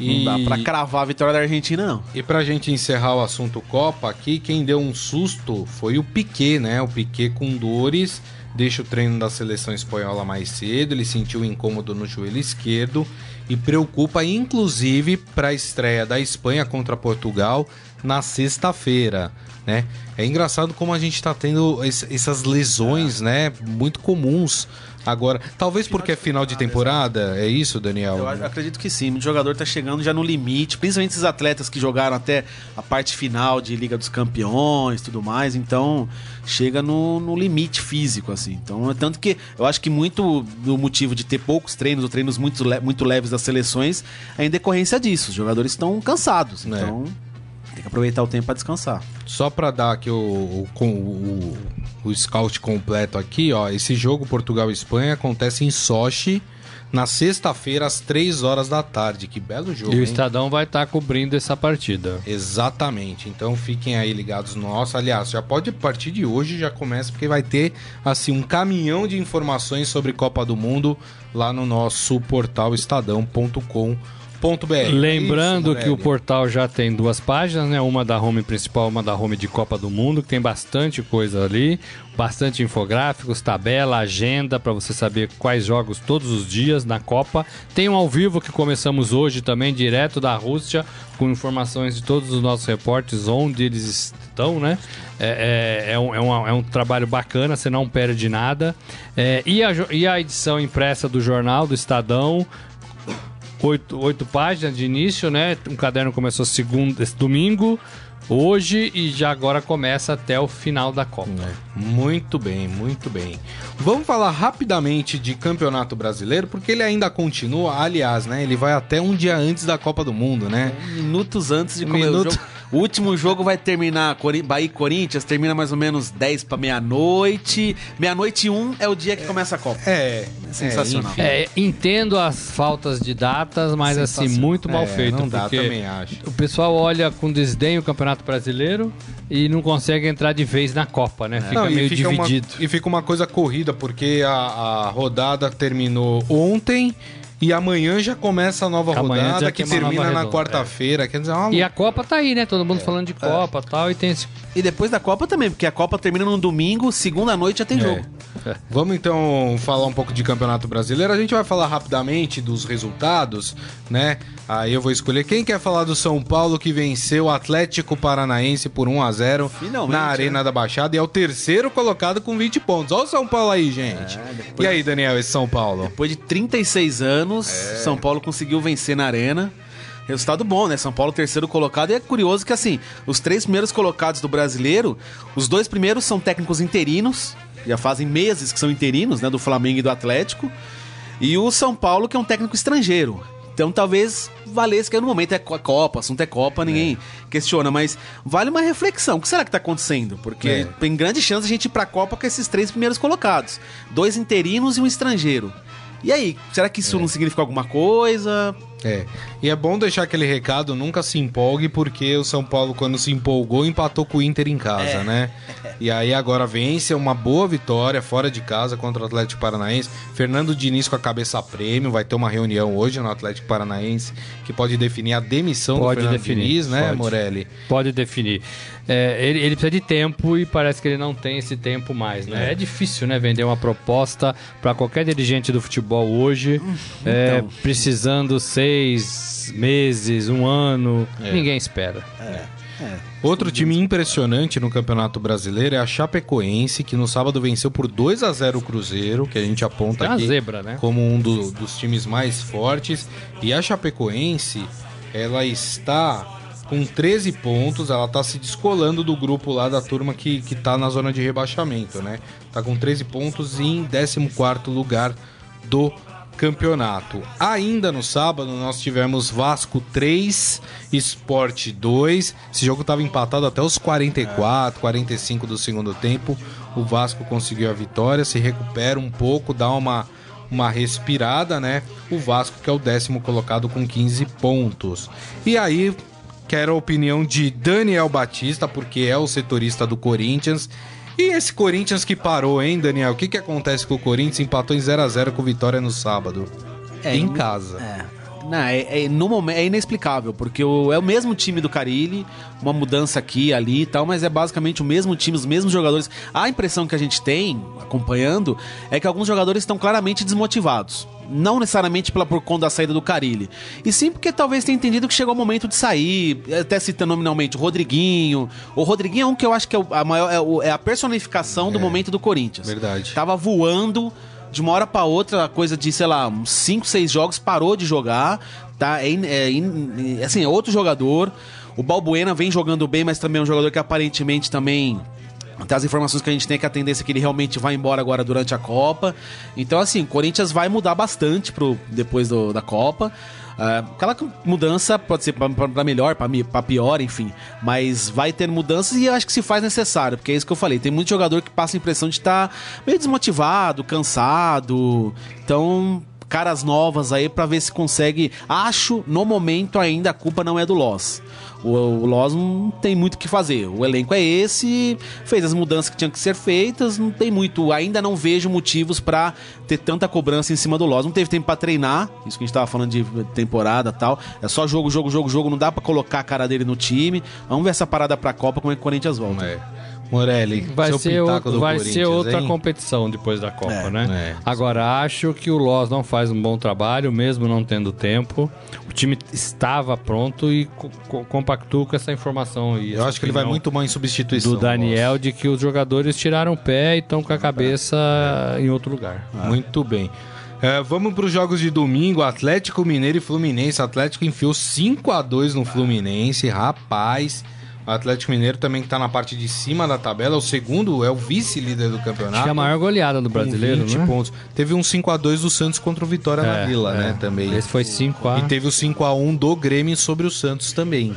É. não dá E- pra cravar a vitória da Argentina, não. E pra gente encerrar o assunto Copa aqui, quem deu um susto foi o Piquet, né? O Piquet com dores, deixa o treino da seleção espanhola mais cedo, ele sentiu incômodo no joelho esquerdo e preocupa inclusive para a estreia da Espanha contra Portugal na sexta-feira, né? É engraçado como a gente tá tendo es- essas lesões, né, muito comuns agora. Talvez porque é final de temporada, é isso, Daniel? Eu acredito que sim. O jogador tá chegando já no limite, principalmente esses atletas que jogaram até a parte final de Liga dos Campeões e tudo mais. Então, chega no, no limite físico, assim. Então, é tanto que eu acho que muito do motivo de ter poucos treinos ou treinos muito, le- muito leves das seleções é em decorrência disso. Os jogadores estão cansados. É. Então, tem que aproveitar o tempo para descansar. Só para dar aqui o, o, com- o, o scout completo aqui, ó. Esse jogo Portugal e Espanha acontece em Sochi na sexta-feira às 3 horas da tarde. Que belo jogo, E o hein? Estadão vai estar cobrindo essa partida. Exatamente. Então fiquem aí ligados. Nossa, aliás, já pode a partir de hoje já começa porque vai ter assim um caminhão de informações sobre Copa do Mundo lá no nosso portal estadão.com.br. Lembrando Isso, que o portal já tem duas páginas, né? Uma da home principal, uma da home de Copa do Mundo, que tem bastante coisa ali, bastante infográficos, tabela, agenda para você saber quais jogos todos os dias na Copa. Tem um ao vivo que começamos hoje também, direto da Rússia, com informações de todos os nossos repórteres, onde eles estão, né? É, é, é um, é, uma- é um trabalho bacana, você não perde nada. É, e, a, e a edição impressa do jornal, do Estadão, oito, oito páginas de início, né? Um caderno começou segundo, esse domingo, hoje e já agora começa até o final da Copa. Muito bem, muito bem. Vamos falar rapidamente de Campeonato Brasileiro, porque ele ainda continua, aliás, né? Ele vai até um dia antes da Copa do Mundo, né? Minutos antes de começar minuto. o jogo. O último jogo vai terminar, Bahia e Corinthians, termina mais ou menos 10 para meia-noite. Meia-noite e um é o dia que começa a Copa. É, Sensacional. enfim. É, entendo as faltas de datas, mas assim, Sensacional. muito mal É, feito. Não dá, porque também acho. o pessoal olha com desdém o Campeonato Brasileiro e não consegue entrar de vez na Copa, né? Fica Não, meio fica uma- dividido. e fica uma coisa corrida, porque a, a rodada terminou ontem e amanhã já começa a nova Amanhã rodada que termina na redonda, quarta-feira. Quer dizer, é uma E a Copa tá aí, né? Todo mundo falando de Copa e tal, e tem esse E depois da Copa também, porque a Copa termina no domingo, segunda noite já tem É. jogo. Vamos então falar um pouco de Campeonato Brasileiro. A gente vai falar rapidamente dos resultados, né? Aí eu vou escolher quem quer falar do São Paulo que venceu o Atlético Paranaense por 1 a 0 Finalmente, na Arena da Baixada e é o terceiro colocado com 20 pontos. Olha o São Paulo aí, gente. E aí, Daniel, esse São Paulo? Depois de 36 anos, É. São Paulo conseguiu vencer na Arena. Resultado bom, né? São Paulo terceiro colocado. E é curioso que, assim, os três primeiros colocados do brasileiro, os dois primeiros são técnicos interinos, já fazem meses que são interinos, né? Do Flamengo e do Atlético. E o São Paulo, que é um técnico estrangeiro. Então talvez valesse que no momento é co- Copa, assunto é Copa, ninguém questiona, mas vale uma reflexão. O que será que tá acontecendo? Porque É. tem grande chance de a gente ir pra Copa com esses três primeiros colocados: dois interinos e um estrangeiro. E aí, será que isso não significa alguma coisa? É. E é bom deixar aquele recado, nunca se empolgue, porque o São Paulo, quando se empolgou, empatou com o Inter em casa, né? E aí agora vence é uma boa vitória fora de casa contra o Atlético Paranaense. Fernando Diniz com a cabeça a prêmio, vai ter uma reunião hoje no Atlético Paranaense que pode definir a demissão Pode do Fernando definir, Diniz, né, pode. Morelli? Pode definir. É, ele, ele precisa de tempo e parece que ele não tem esse tempo mais, né? É, difícil, né? Vender uma proposta para qualquer dirigente do futebol hoje, é, precisando seis meses, um ano, ninguém espera. Outro time impressionante no Campeonato Brasileiro é a Chapecoense, que no sábado venceu por 2 a 0 o Cruzeiro, que a gente aponta É aqui zebra, né? como um do- dos times mais fortes. E a Chapecoense ela está com 13 pontos, ela tá se descolando do grupo lá da turma que, que tá na zona de rebaixamento, né? Tá com 13 pontos em 14º lugar do campeonato. Ainda no sábado nós tivemos Vasco 3, Sport 2. Esse jogo estava empatado até os 44, 45 do segundo tempo. O Vasco conseguiu a vitória, se recupera um pouco, dá uma uma respirada, né? O Vasco que é o décimo colocado com 15 pontos. E aí quero a opinião de Daniel Batista, porque é o setorista do Corinthians. E esse Corinthians que parou, hein, Daniel? O que, que acontece com o Corinthians? Empatou em 0 a 0 com Vitória no sábado. É, em em- casa. É. Não, é, é- no momento, é inexplicável, porque o- é o mesmo time do Carilli, uma mudança aqui, ali e tal, mas é basicamente o mesmo time, os mesmos jogadores. A impressão que a gente tem, acompanhando, é que alguns jogadores estão claramente desmotivados. Não necessariamente pela, por conta da saída do Carilli. E sim porque talvez tenha entendido que chegou o momento de sair, até citando nominalmente o Rodriguinho. O Rodriguinho é um que eu acho que é, o- a, maior, é, o- é a personificação do momento do Corinthians. Verdade. Tava voando de uma hora pra outra, coisa de, sei lá, uns 5, 6 jogos, parou de jogar, tá? É, é, assim, é outro jogador. O Balbuena vem jogando bem, mas também é um jogador que aparentemente também. Até as informações que a gente tem é que a tendência é que ele realmente vai embora agora durante a Copa. Então, assim, o Corinthians vai mudar bastante pro, depois do- da Copa. Ah, aquela mudança pode ser pra melhor, pra pior, enfim. Mas vai ter mudanças e eu acho que se faz necessário, porque é isso que eu falei. Tem muito jogador que passa a impressão de estar meio desmotivado, cansado. Então, caras novas aí pra ver se consegue. Acho, no momento ainda, a culpa não é do Loss. O, o Loss não tem muito o que fazer. O elenco é esse, fez as mudanças que tinham que ser feitas, não tem muito. Ainda não vejo motivos pra ter tanta cobrança em cima do Loss. Não teve tempo pra treinar, isso que a gente tava falando de temporada tal. É só jogo, jogo, jogo, jogo, não dá pra colocar a cara dele no time. Vamos ver essa parada pra Copa, como é que o Corinthians volta. É. Morelli, Vai, ser, do vai ser outra hein? competição depois da Copa, É, né? é. Agora, acho que o Loz não faz um bom trabalho, mesmo não tendo tempo. O time estava pronto e co co compactou com essa informação. E Eu essa acho que ele vai muito mal em substituição. Do Daniel, de que os jogadores tiraram o pé e estão com a cabeça em outro lugar. Muito bem. É, vamos para os jogos de domingo. Atlético Mineiro e Fluminense. O Atlético enfiou 5 a 2 no Fluminense. Rapaz. O Atlético Mineiro também que tá na parte de cima da tabela. O segundo é o vice-líder do campeonato. Que é a maior goleada do com brasileiro, 20 né? pontos. Teve um 5 a 2 do Santos contra o Vitória na É, Vila, é. né? Também. Esse foi 5 a E teve o 5 a 1 do Grêmio sobre o Santos também,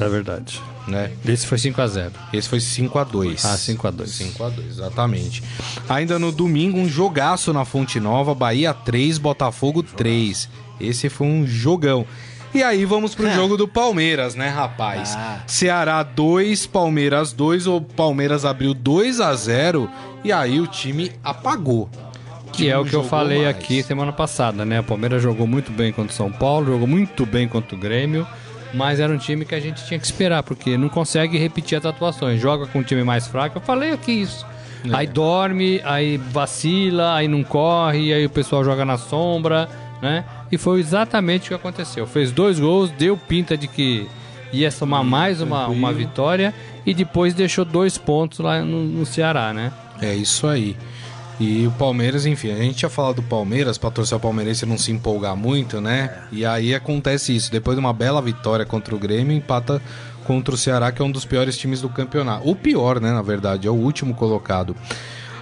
É verdade. né? Esse foi 5 a 0 Esse foi 5 a 2 Ah, 5 a 2 5 a 2 exatamente. Ainda no domingo, um jogaço na Fonte Nova, Bahia 3, Botafogo 3. Esse foi um jogão. E aí vamos pro jogo do Palmeiras, né, rapaz? Ah. Ceará 2, Palmeiras 2, o Palmeiras abriu 2 a 0 e aí o time apagou. Que é o que eu falei mais. aqui semana passada, né? O Palmeiras jogou muito bem contra o São Paulo, jogou muito bem contra o Grêmio, mas era um time que a gente tinha que esperar, porque não consegue repetir as atuações. Joga com um time mais fraco, eu falei aqui isso. É. Aí dorme, aí vacila, aí não corre, aí o pessoal joga na sombra, né? E foi exatamente o que aconteceu. Fez dois gols, deu pinta de que ia somar mais uma, uma vitória e depois deixou dois pontos lá no, no Ceará, né? É isso aí. E o Palmeiras, enfim, a gente tinha falado do Palmeiras, pra torcer o palmeirense não se empolgar muito, né? E aí acontece isso. Depois de uma bela vitória contra o Grêmio, empata contra o Ceará, que é um dos piores times do campeonato. O pior, né, na verdade, é o último colocado.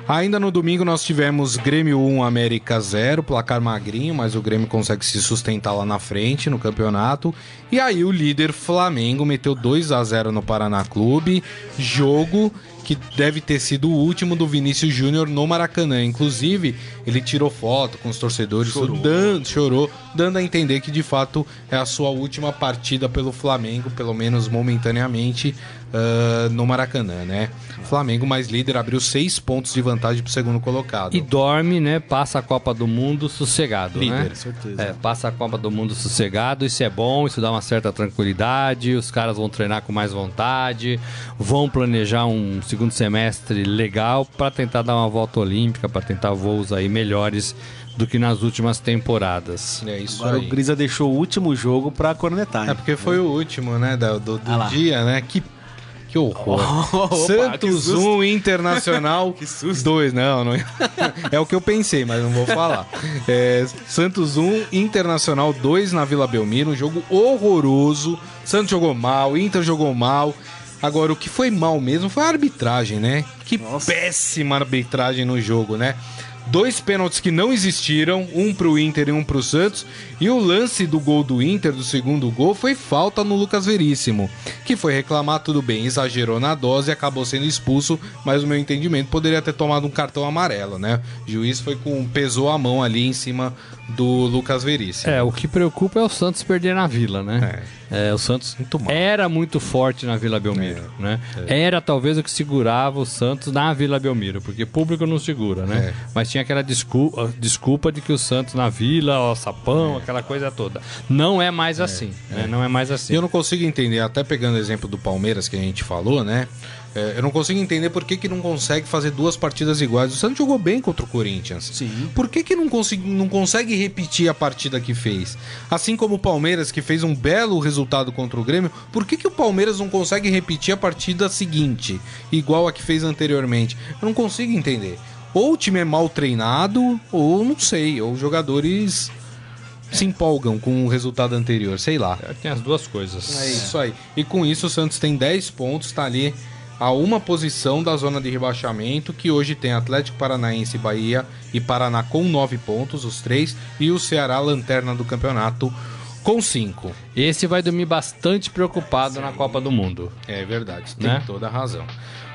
Ainda no domingo nós tivemos Grêmio 1, América 0, placar magrinho, mas o Grêmio consegue se sustentar lá na frente no campeonato. E aí o líder Flamengo meteu 2 a 0 no Paraná Clube, jogo que deve ter sido o último do Vinícius Júnior no Maracanã. Inclusive, ele tirou foto com os torcedores, chorou. Dando, chorou, dando a entender que de fato é a sua última partida pelo Flamengo, pelo menos momentaneamente, ah, no Maracanã, né? Flamengo mais líder abriu seis pontos de vantagem pro segundo colocado. E dorme, né? Passa a Copa do Mundo sossegado, Líder, né? certeza. É, passa a Copa do Mundo sossegado, isso é bom, isso dá uma certa tranquilidade, os caras vão treinar com mais vontade, vão planejar um segundo semestre legal para tentar dar uma volta olímpica, para tentar voos aí melhores do que nas últimas temporadas. É isso Agora aí. o Grisa deixou o último jogo pra cornetar. É porque foi o último, né, do, do, do Ah dia, né? Que Que horror. Que Santos susto. 1, Internacional 2. Não, não. É o que eu pensei, mas não vou falar. É, Santos 1, Internacional 2 na Vila Belmiro. Um jogo horroroso. Santos jogou mal, Inter jogou mal. Agora, o que foi mal mesmo foi a arbitragem, né? Que péssima arbitragem no jogo, né? Dois pênaltis que não existiram, um pro Inter e um pro Santos. E o lance do gol do Inter, do segundo gol, foi falta no Lucas Veríssimo. Que foi reclamar, tudo bem, exagerou na dose e acabou sendo expulso, mas o meu entendimento poderia ter tomado um cartão amarelo, né? O juiz foi com. pesou a mão ali em cima do Lucas Veríssimo. É, o que preocupa é o Santos perder na Vila, né? É, o Santos Muito mal. era muito forte na Vila Belmiro, né? Era talvez o que segurava o Santos na Vila Belmiro, porque público não segura, né? É. Mas tinha aquela desculpa, desculpa de que o Santos na Vila, ó, sapão, aquela coisa toda. Não é mais assim, né? Não é mais assim. Eu não consigo entender, até pegando o exemplo do Palmeiras que a gente falou, né? É, eu não consigo entender por que, que não consegue fazer duas partidas iguais. O Santos jogou bem contra o Corinthians. Sim. Por que, que não, consegui, não consegue repetir a partida que fez? Assim como o Palmeiras, que fez um belo resultado contra o Grêmio, por que, que o Palmeiras não consegue repetir a partida seguinte, igual a que fez anteriormente? Eu não consigo entender. Ou o time é mal treinado, ou não sei, ou os jogadores se empolgam com o resultado anterior, sei lá. Tem as duas coisas. É isso aí. E com isso o Santos tem 10 pontos, tá ali a uma posição da zona de rebaixamento, que hoje tem Atlético Paranaense, Bahia e Paraná com 9 pontos, os três, e o Ceará, lanterna do campeonato, com 5. Esse vai dormir bastante preocupado na Copa do Mundo. É verdade, tem Né? toda a razão.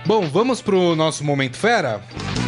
Bom, vamos pro nosso Momento Fera?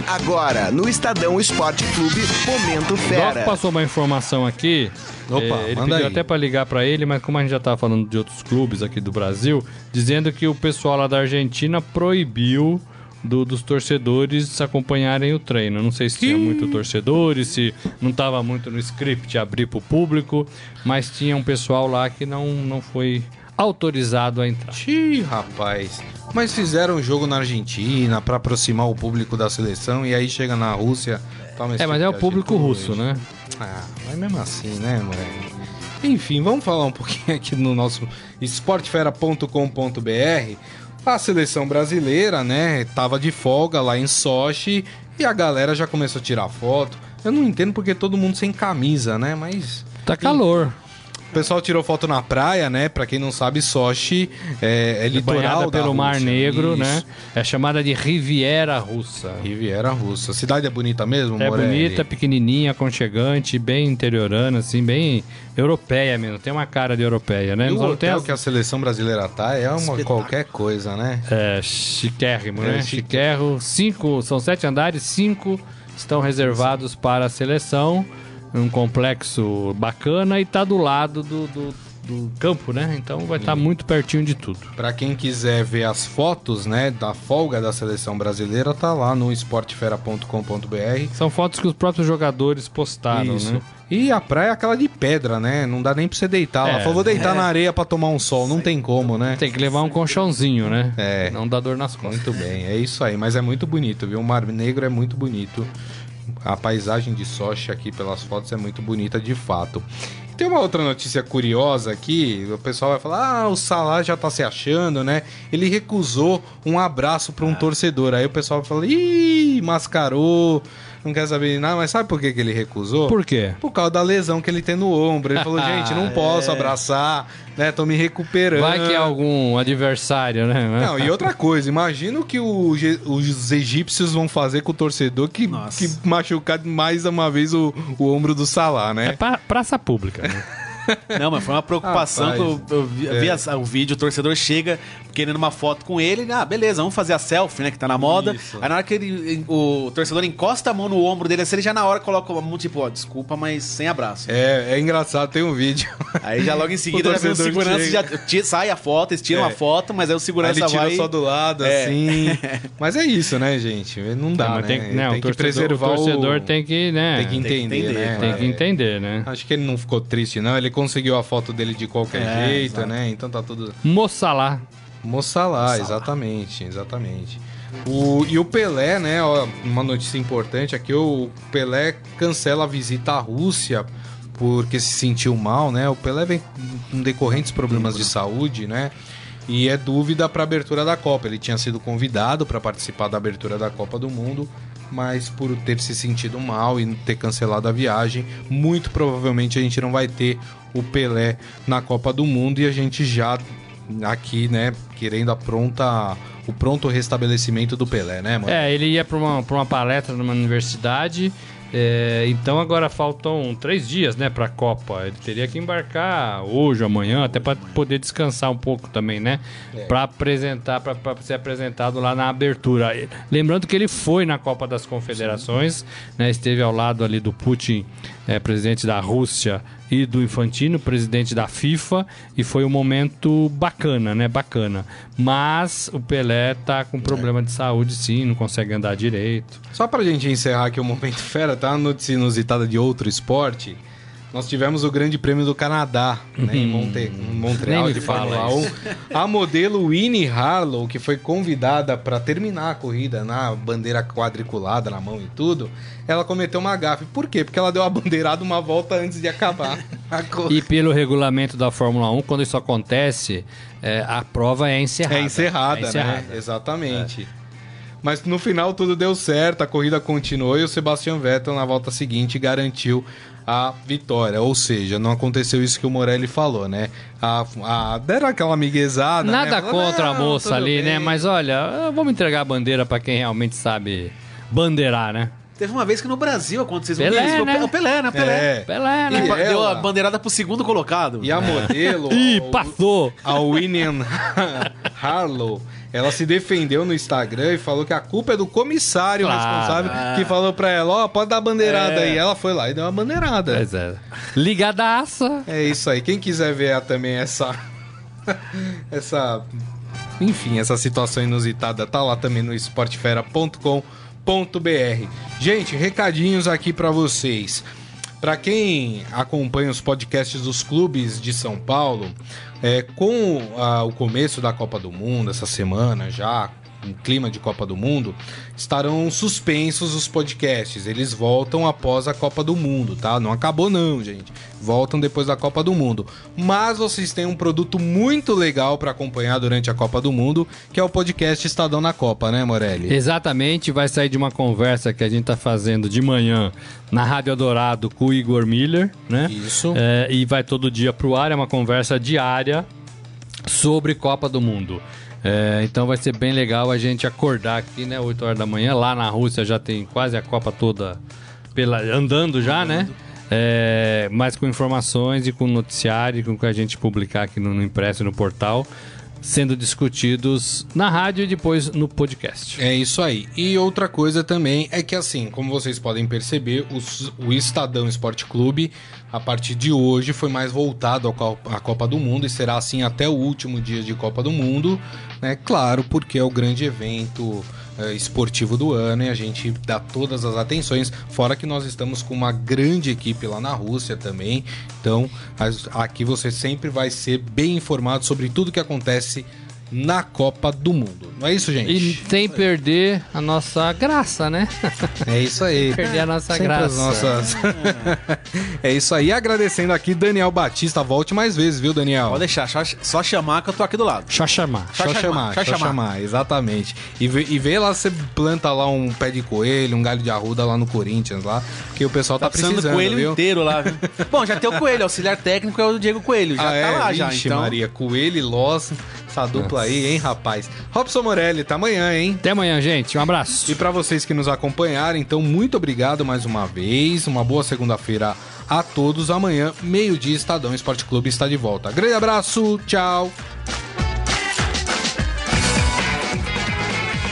Agora, no Estadão Esporte Clube, Momento O Fera. Doc passou uma informação aqui. Opa, eh, ele manda pediu aí. até pra ligar pra ele, mas como a gente já tava falando de outros clubes aqui do Brasil, dizendo que o pessoal lá da Argentina proibiu do- dos torcedores acompanharem o treino. Não sei se tinha muito torcedores, se não tava muito no script abrir pro público, mas tinha um pessoal lá que não, não foi autorizado a entrar. Ih, rapaz. Mas fizeram um jogo na Argentina pra aproximar o público da seleção e aí chega na Rússia. toma esse É, mas tipo é o de público russo, né? Ah, mas mesmo assim, né, moleque? Enfim, vamos falar um pouquinho aqui no nosso esportefera.com.br. A seleção brasileira, né, tava de folga lá em Sochi e a galera já começou a tirar foto. Eu não entendo porque todo mundo sem camisa, né, mas... Tá calor. O pessoal tirou foto na praia, né? Pra quem não sabe, Sochi é, é litoral Banhada da pelo Mar. Negro, Isso. né? É chamada de Riviera Russa. Riviera Russa. A cidade é bonita mesmo, É Morelli? bonita, pequenininha, aconchegante, bem interiorana, assim, bem europeia mesmo. Tem uma cara de europeia, né? E o hotel as- que a seleção brasileira tá é uma qualquer coisa, né? É, chiquérrimo, né? É, chique. Chiquérrimo. Cinco, são sete andares, cinco estão reservados para a seleção. Um complexo bacana e tá do lado do, do, do campo, né? Então vai estar muito pertinho de tudo. Pra quem quiser ver as fotos, né, da folga da seleção brasileira, tá lá no esportefera.com.br. São fotos que os próprios jogadores postaram, Isso. né? E a praia é aquela de pedra, né? Não dá nem pra você deitar. É. falou, vou deitar na areia pra tomar um sol. Não tem como, né? Tem que levar um colchãozinho, né? É. Não dá dor nas costas. Muito bem, é isso aí. Mas é muito bonito, viu? O Mar Negro é muito bonito. A paisagem de Sochi aqui pelas fotos é muito bonita de fato. Tem uma outra notícia curiosa aqui. O pessoal vai falar: ah, o Salah já tá se achando, né? Ele recusou um abraço pra um torcedor. Aí o pessoal fala: ih, mascarou. Não quer saber de nada, mas sabe por que, que ele recusou? Por quê? Por causa da lesão que ele tem no ombro. Ele falou, gente, não posso abraçar, né? Tô me recuperando. Vai que é algum adversário, né? Não, e outra coisa, imagina o que o os egípcios vão fazer com o torcedor que, Nossa. que machucar mais uma vez o, o ombro do Salah, É né? pra, praça pública, né? Não, mas foi uma preocupação Rapaz, que eu, eu vi, eu vi a- o vídeo, o torcedor chega querendo uma foto com ele, ah, beleza, vamos fazer a selfie, né, que tá na moda. Isso. Aí na hora que ele, o torcedor encosta a mão no ombro dele, assim, ele já na hora coloca a mão, tipo, ó, desculpa, mas sem abraço. É, é engraçado, tem um vídeo. Aí já logo em seguida O já vem o segurança, chega. já tira- sai a foto, eles tiram É. a foto, mas aí o Aí segurança ele tira vai... só do lado, É. assim. Mas é isso, né, gente? Não dá, Não, mas né? tem, não, tem o que torcedor, preservar o torcedor o... tem que, né? Tem que entender, entender, né? tem que É. entender, né? Acho que ele não ficou triste, não. Ele conseguiu a foto dele de qualquer É, jeito, exato. né? Então tá tudo... Moça lá. Moça lá, exatamente, exatamente. O, e o Pelé, né? ó, uma notícia importante aqui: o Pelé cancela a visita à Rússia porque se sentiu mal, né? O Pelé vem com decorrentes problemas de saúde, né? e é dúvida para a abertura da Copa. Ele tinha sido convidado para participar da abertura da Copa do Mundo, mas por ter se sentido mal e ter cancelado a viagem, muito provavelmente a gente não vai ter o Pelé na Copa do Mundo e a gente já aqui, né, querendo a pronta o pronto restabelecimento do Pelé, né, mano? É, ele ia para uma, uma palestra numa universidade. É, então agora faltam três dias, né, para a Copa. Ele teria que embarcar hoje, amanhã, até para poder descansar um pouco também, né, Pra apresentar, para ser apresentado lá na abertura. Lembrando que ele foi na Copa das Confederações, né, esteve ao lado ali do Putin, é, presidente da Rússia, e do Infantino, presidente da FIFA, e foi um momento bacana, né, bacana. Mas o Pelé tá com problema de saúde, sim, não consegue andar direito. Só pra gente encerrar aqui o Momento Fera, tá? Uma notícia inusitada de outro esporte. Nós tivemos o Grande Prêmio do Canadá, né, em, Monte- em Montreal, de Fórmula 1. A modelo Winnie Harlow, que foi convidada para terminar a corrida na bandeira quadriculada na mão e tudo, ela cometeu uma gafe. Por quê? Porque ela deu a bandeirada uma volta antes de acabar a corrida. E pelo regulamento da Fórmula 1, quando isso acontece, é, a prova é encerrada. É encerrada, É encerrada. né? Exatamente. Mas no final tudo deu certo, a corrida continuou e o Sebastian Vettel na volta seguinte garantiu a vitória. Ou seja, não aconteceu isso que o Morelli falou, né? A, a, deram aquela miguezada. Nada né? Contra a "Não, moça ali, bem." né? Mas olha, vamos entregar a bandeira pra quem realmente sabe bandeirar, né? Teve uma vez que no Brasil aconteceu Pelé, isso. né? O Pelé, né? Pelé. É. Pelé, E né? E deu a bandeirada pro segundo colocado. E a modelo. Ih, passou! A William Harlow, ela se defendeu no Instagram e falou que a culpa é do comissário Claro. responsável que falou pra ela, ó, pode dar a bandeirada aí. Ela foi lá e deu uma bandeirada. Pois é. Ligadaça! É isso aí. Quem quiser ver também essa. essa. Enfim, essa situação inusitada tá lá também no esportefera.com.br. Gente, recadinhos aqui pra vocês. Pra quem acompanha os podcasts dos clubes de São Paulo, é, com ah, o começo da Copa do Mundo, essa semana já, em clima de Copa do Mundo, estarão suspensos os podcasts. Eles voltam após a Copa do Mundo, tá? Não acabou não, gente. Voltam depois da Copa do Mundo. Mas vocês têm um produto muito legal para acompanhar durante a Copa do Mundo, que é o podcast Estadão na Copa, né, Morelli? Exatamente, vai sair de uma conversa que a gente tá fazendo de manhã na Rádio Eldorado com o Igor Miller, né? Isso. É, e vai todo dia pro ar, é uma conversa diária sobre Copa do Mundo. É, então vai ser bem legal a gente acordar aqui, né, 8 horas da manhã. Lá na Rússia já tem quase a Copa toda pela, andando já, né? É, mas com informações e com noticiário, com o que a gente publicar aqui no, no impresso no portal, sendo discutidos na rádio e depois no podcast. É isso aí. E outra coisa também é que, assim, como vocês podem perceber, os- o Estadão Esporte Clube, a partir de hoje, foi mais voltado à Copa do Mundo e será assim até o último dia de Copa do Mundo, né? Claro, porque é o grande evento eh, esportivo do ano e a gente dá todas as atenções. Fora que nós estamos com uma grande equipe lá na Rússia também. Então, aqui você sempre vai ser bem informado sobre tudo que acontece na Copa do Mundo. Não é isso, gente? E sem perder a nossa graça, né? É isso aí. perder a nossa Sempre graça. as nossas- é isso aí. Agradecendo aqui Daniel Batista. Volte mais vezes, viu, Daniel? Pode deixar, só, só chamar que eu tô aqui do lado. Só chamar. Só, Só chamar, chamar, só só chamar. chamar. exatamente. E vê, e vê lá, você planta lá um pé de coelho, um galho de arruda lá no Corinthians, lá, que o pessoal tá, Tá precisando precisando, do coelho viu? inteiro lá, viu? Bom, já tem o coelho, auxiliar técnico é o Diego Coelho, já ah, tá é? lá já, Vixe, então. Maria, Coelho e Loss, essa dupla aí, hein, rapaz? Robson Morelli, tá amanhã, hein? Até amanhã, gente. Um abraço. E para vocês que nos acompanharam, então muito obrigado mais uma vez. Uma boa segunda-feira a todos. Amanhã, meio-dia, Estadão Esporte Clube está de volta. Grande abraço, tchau.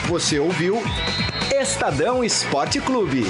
Você ouviu Estadão Esporte Clube.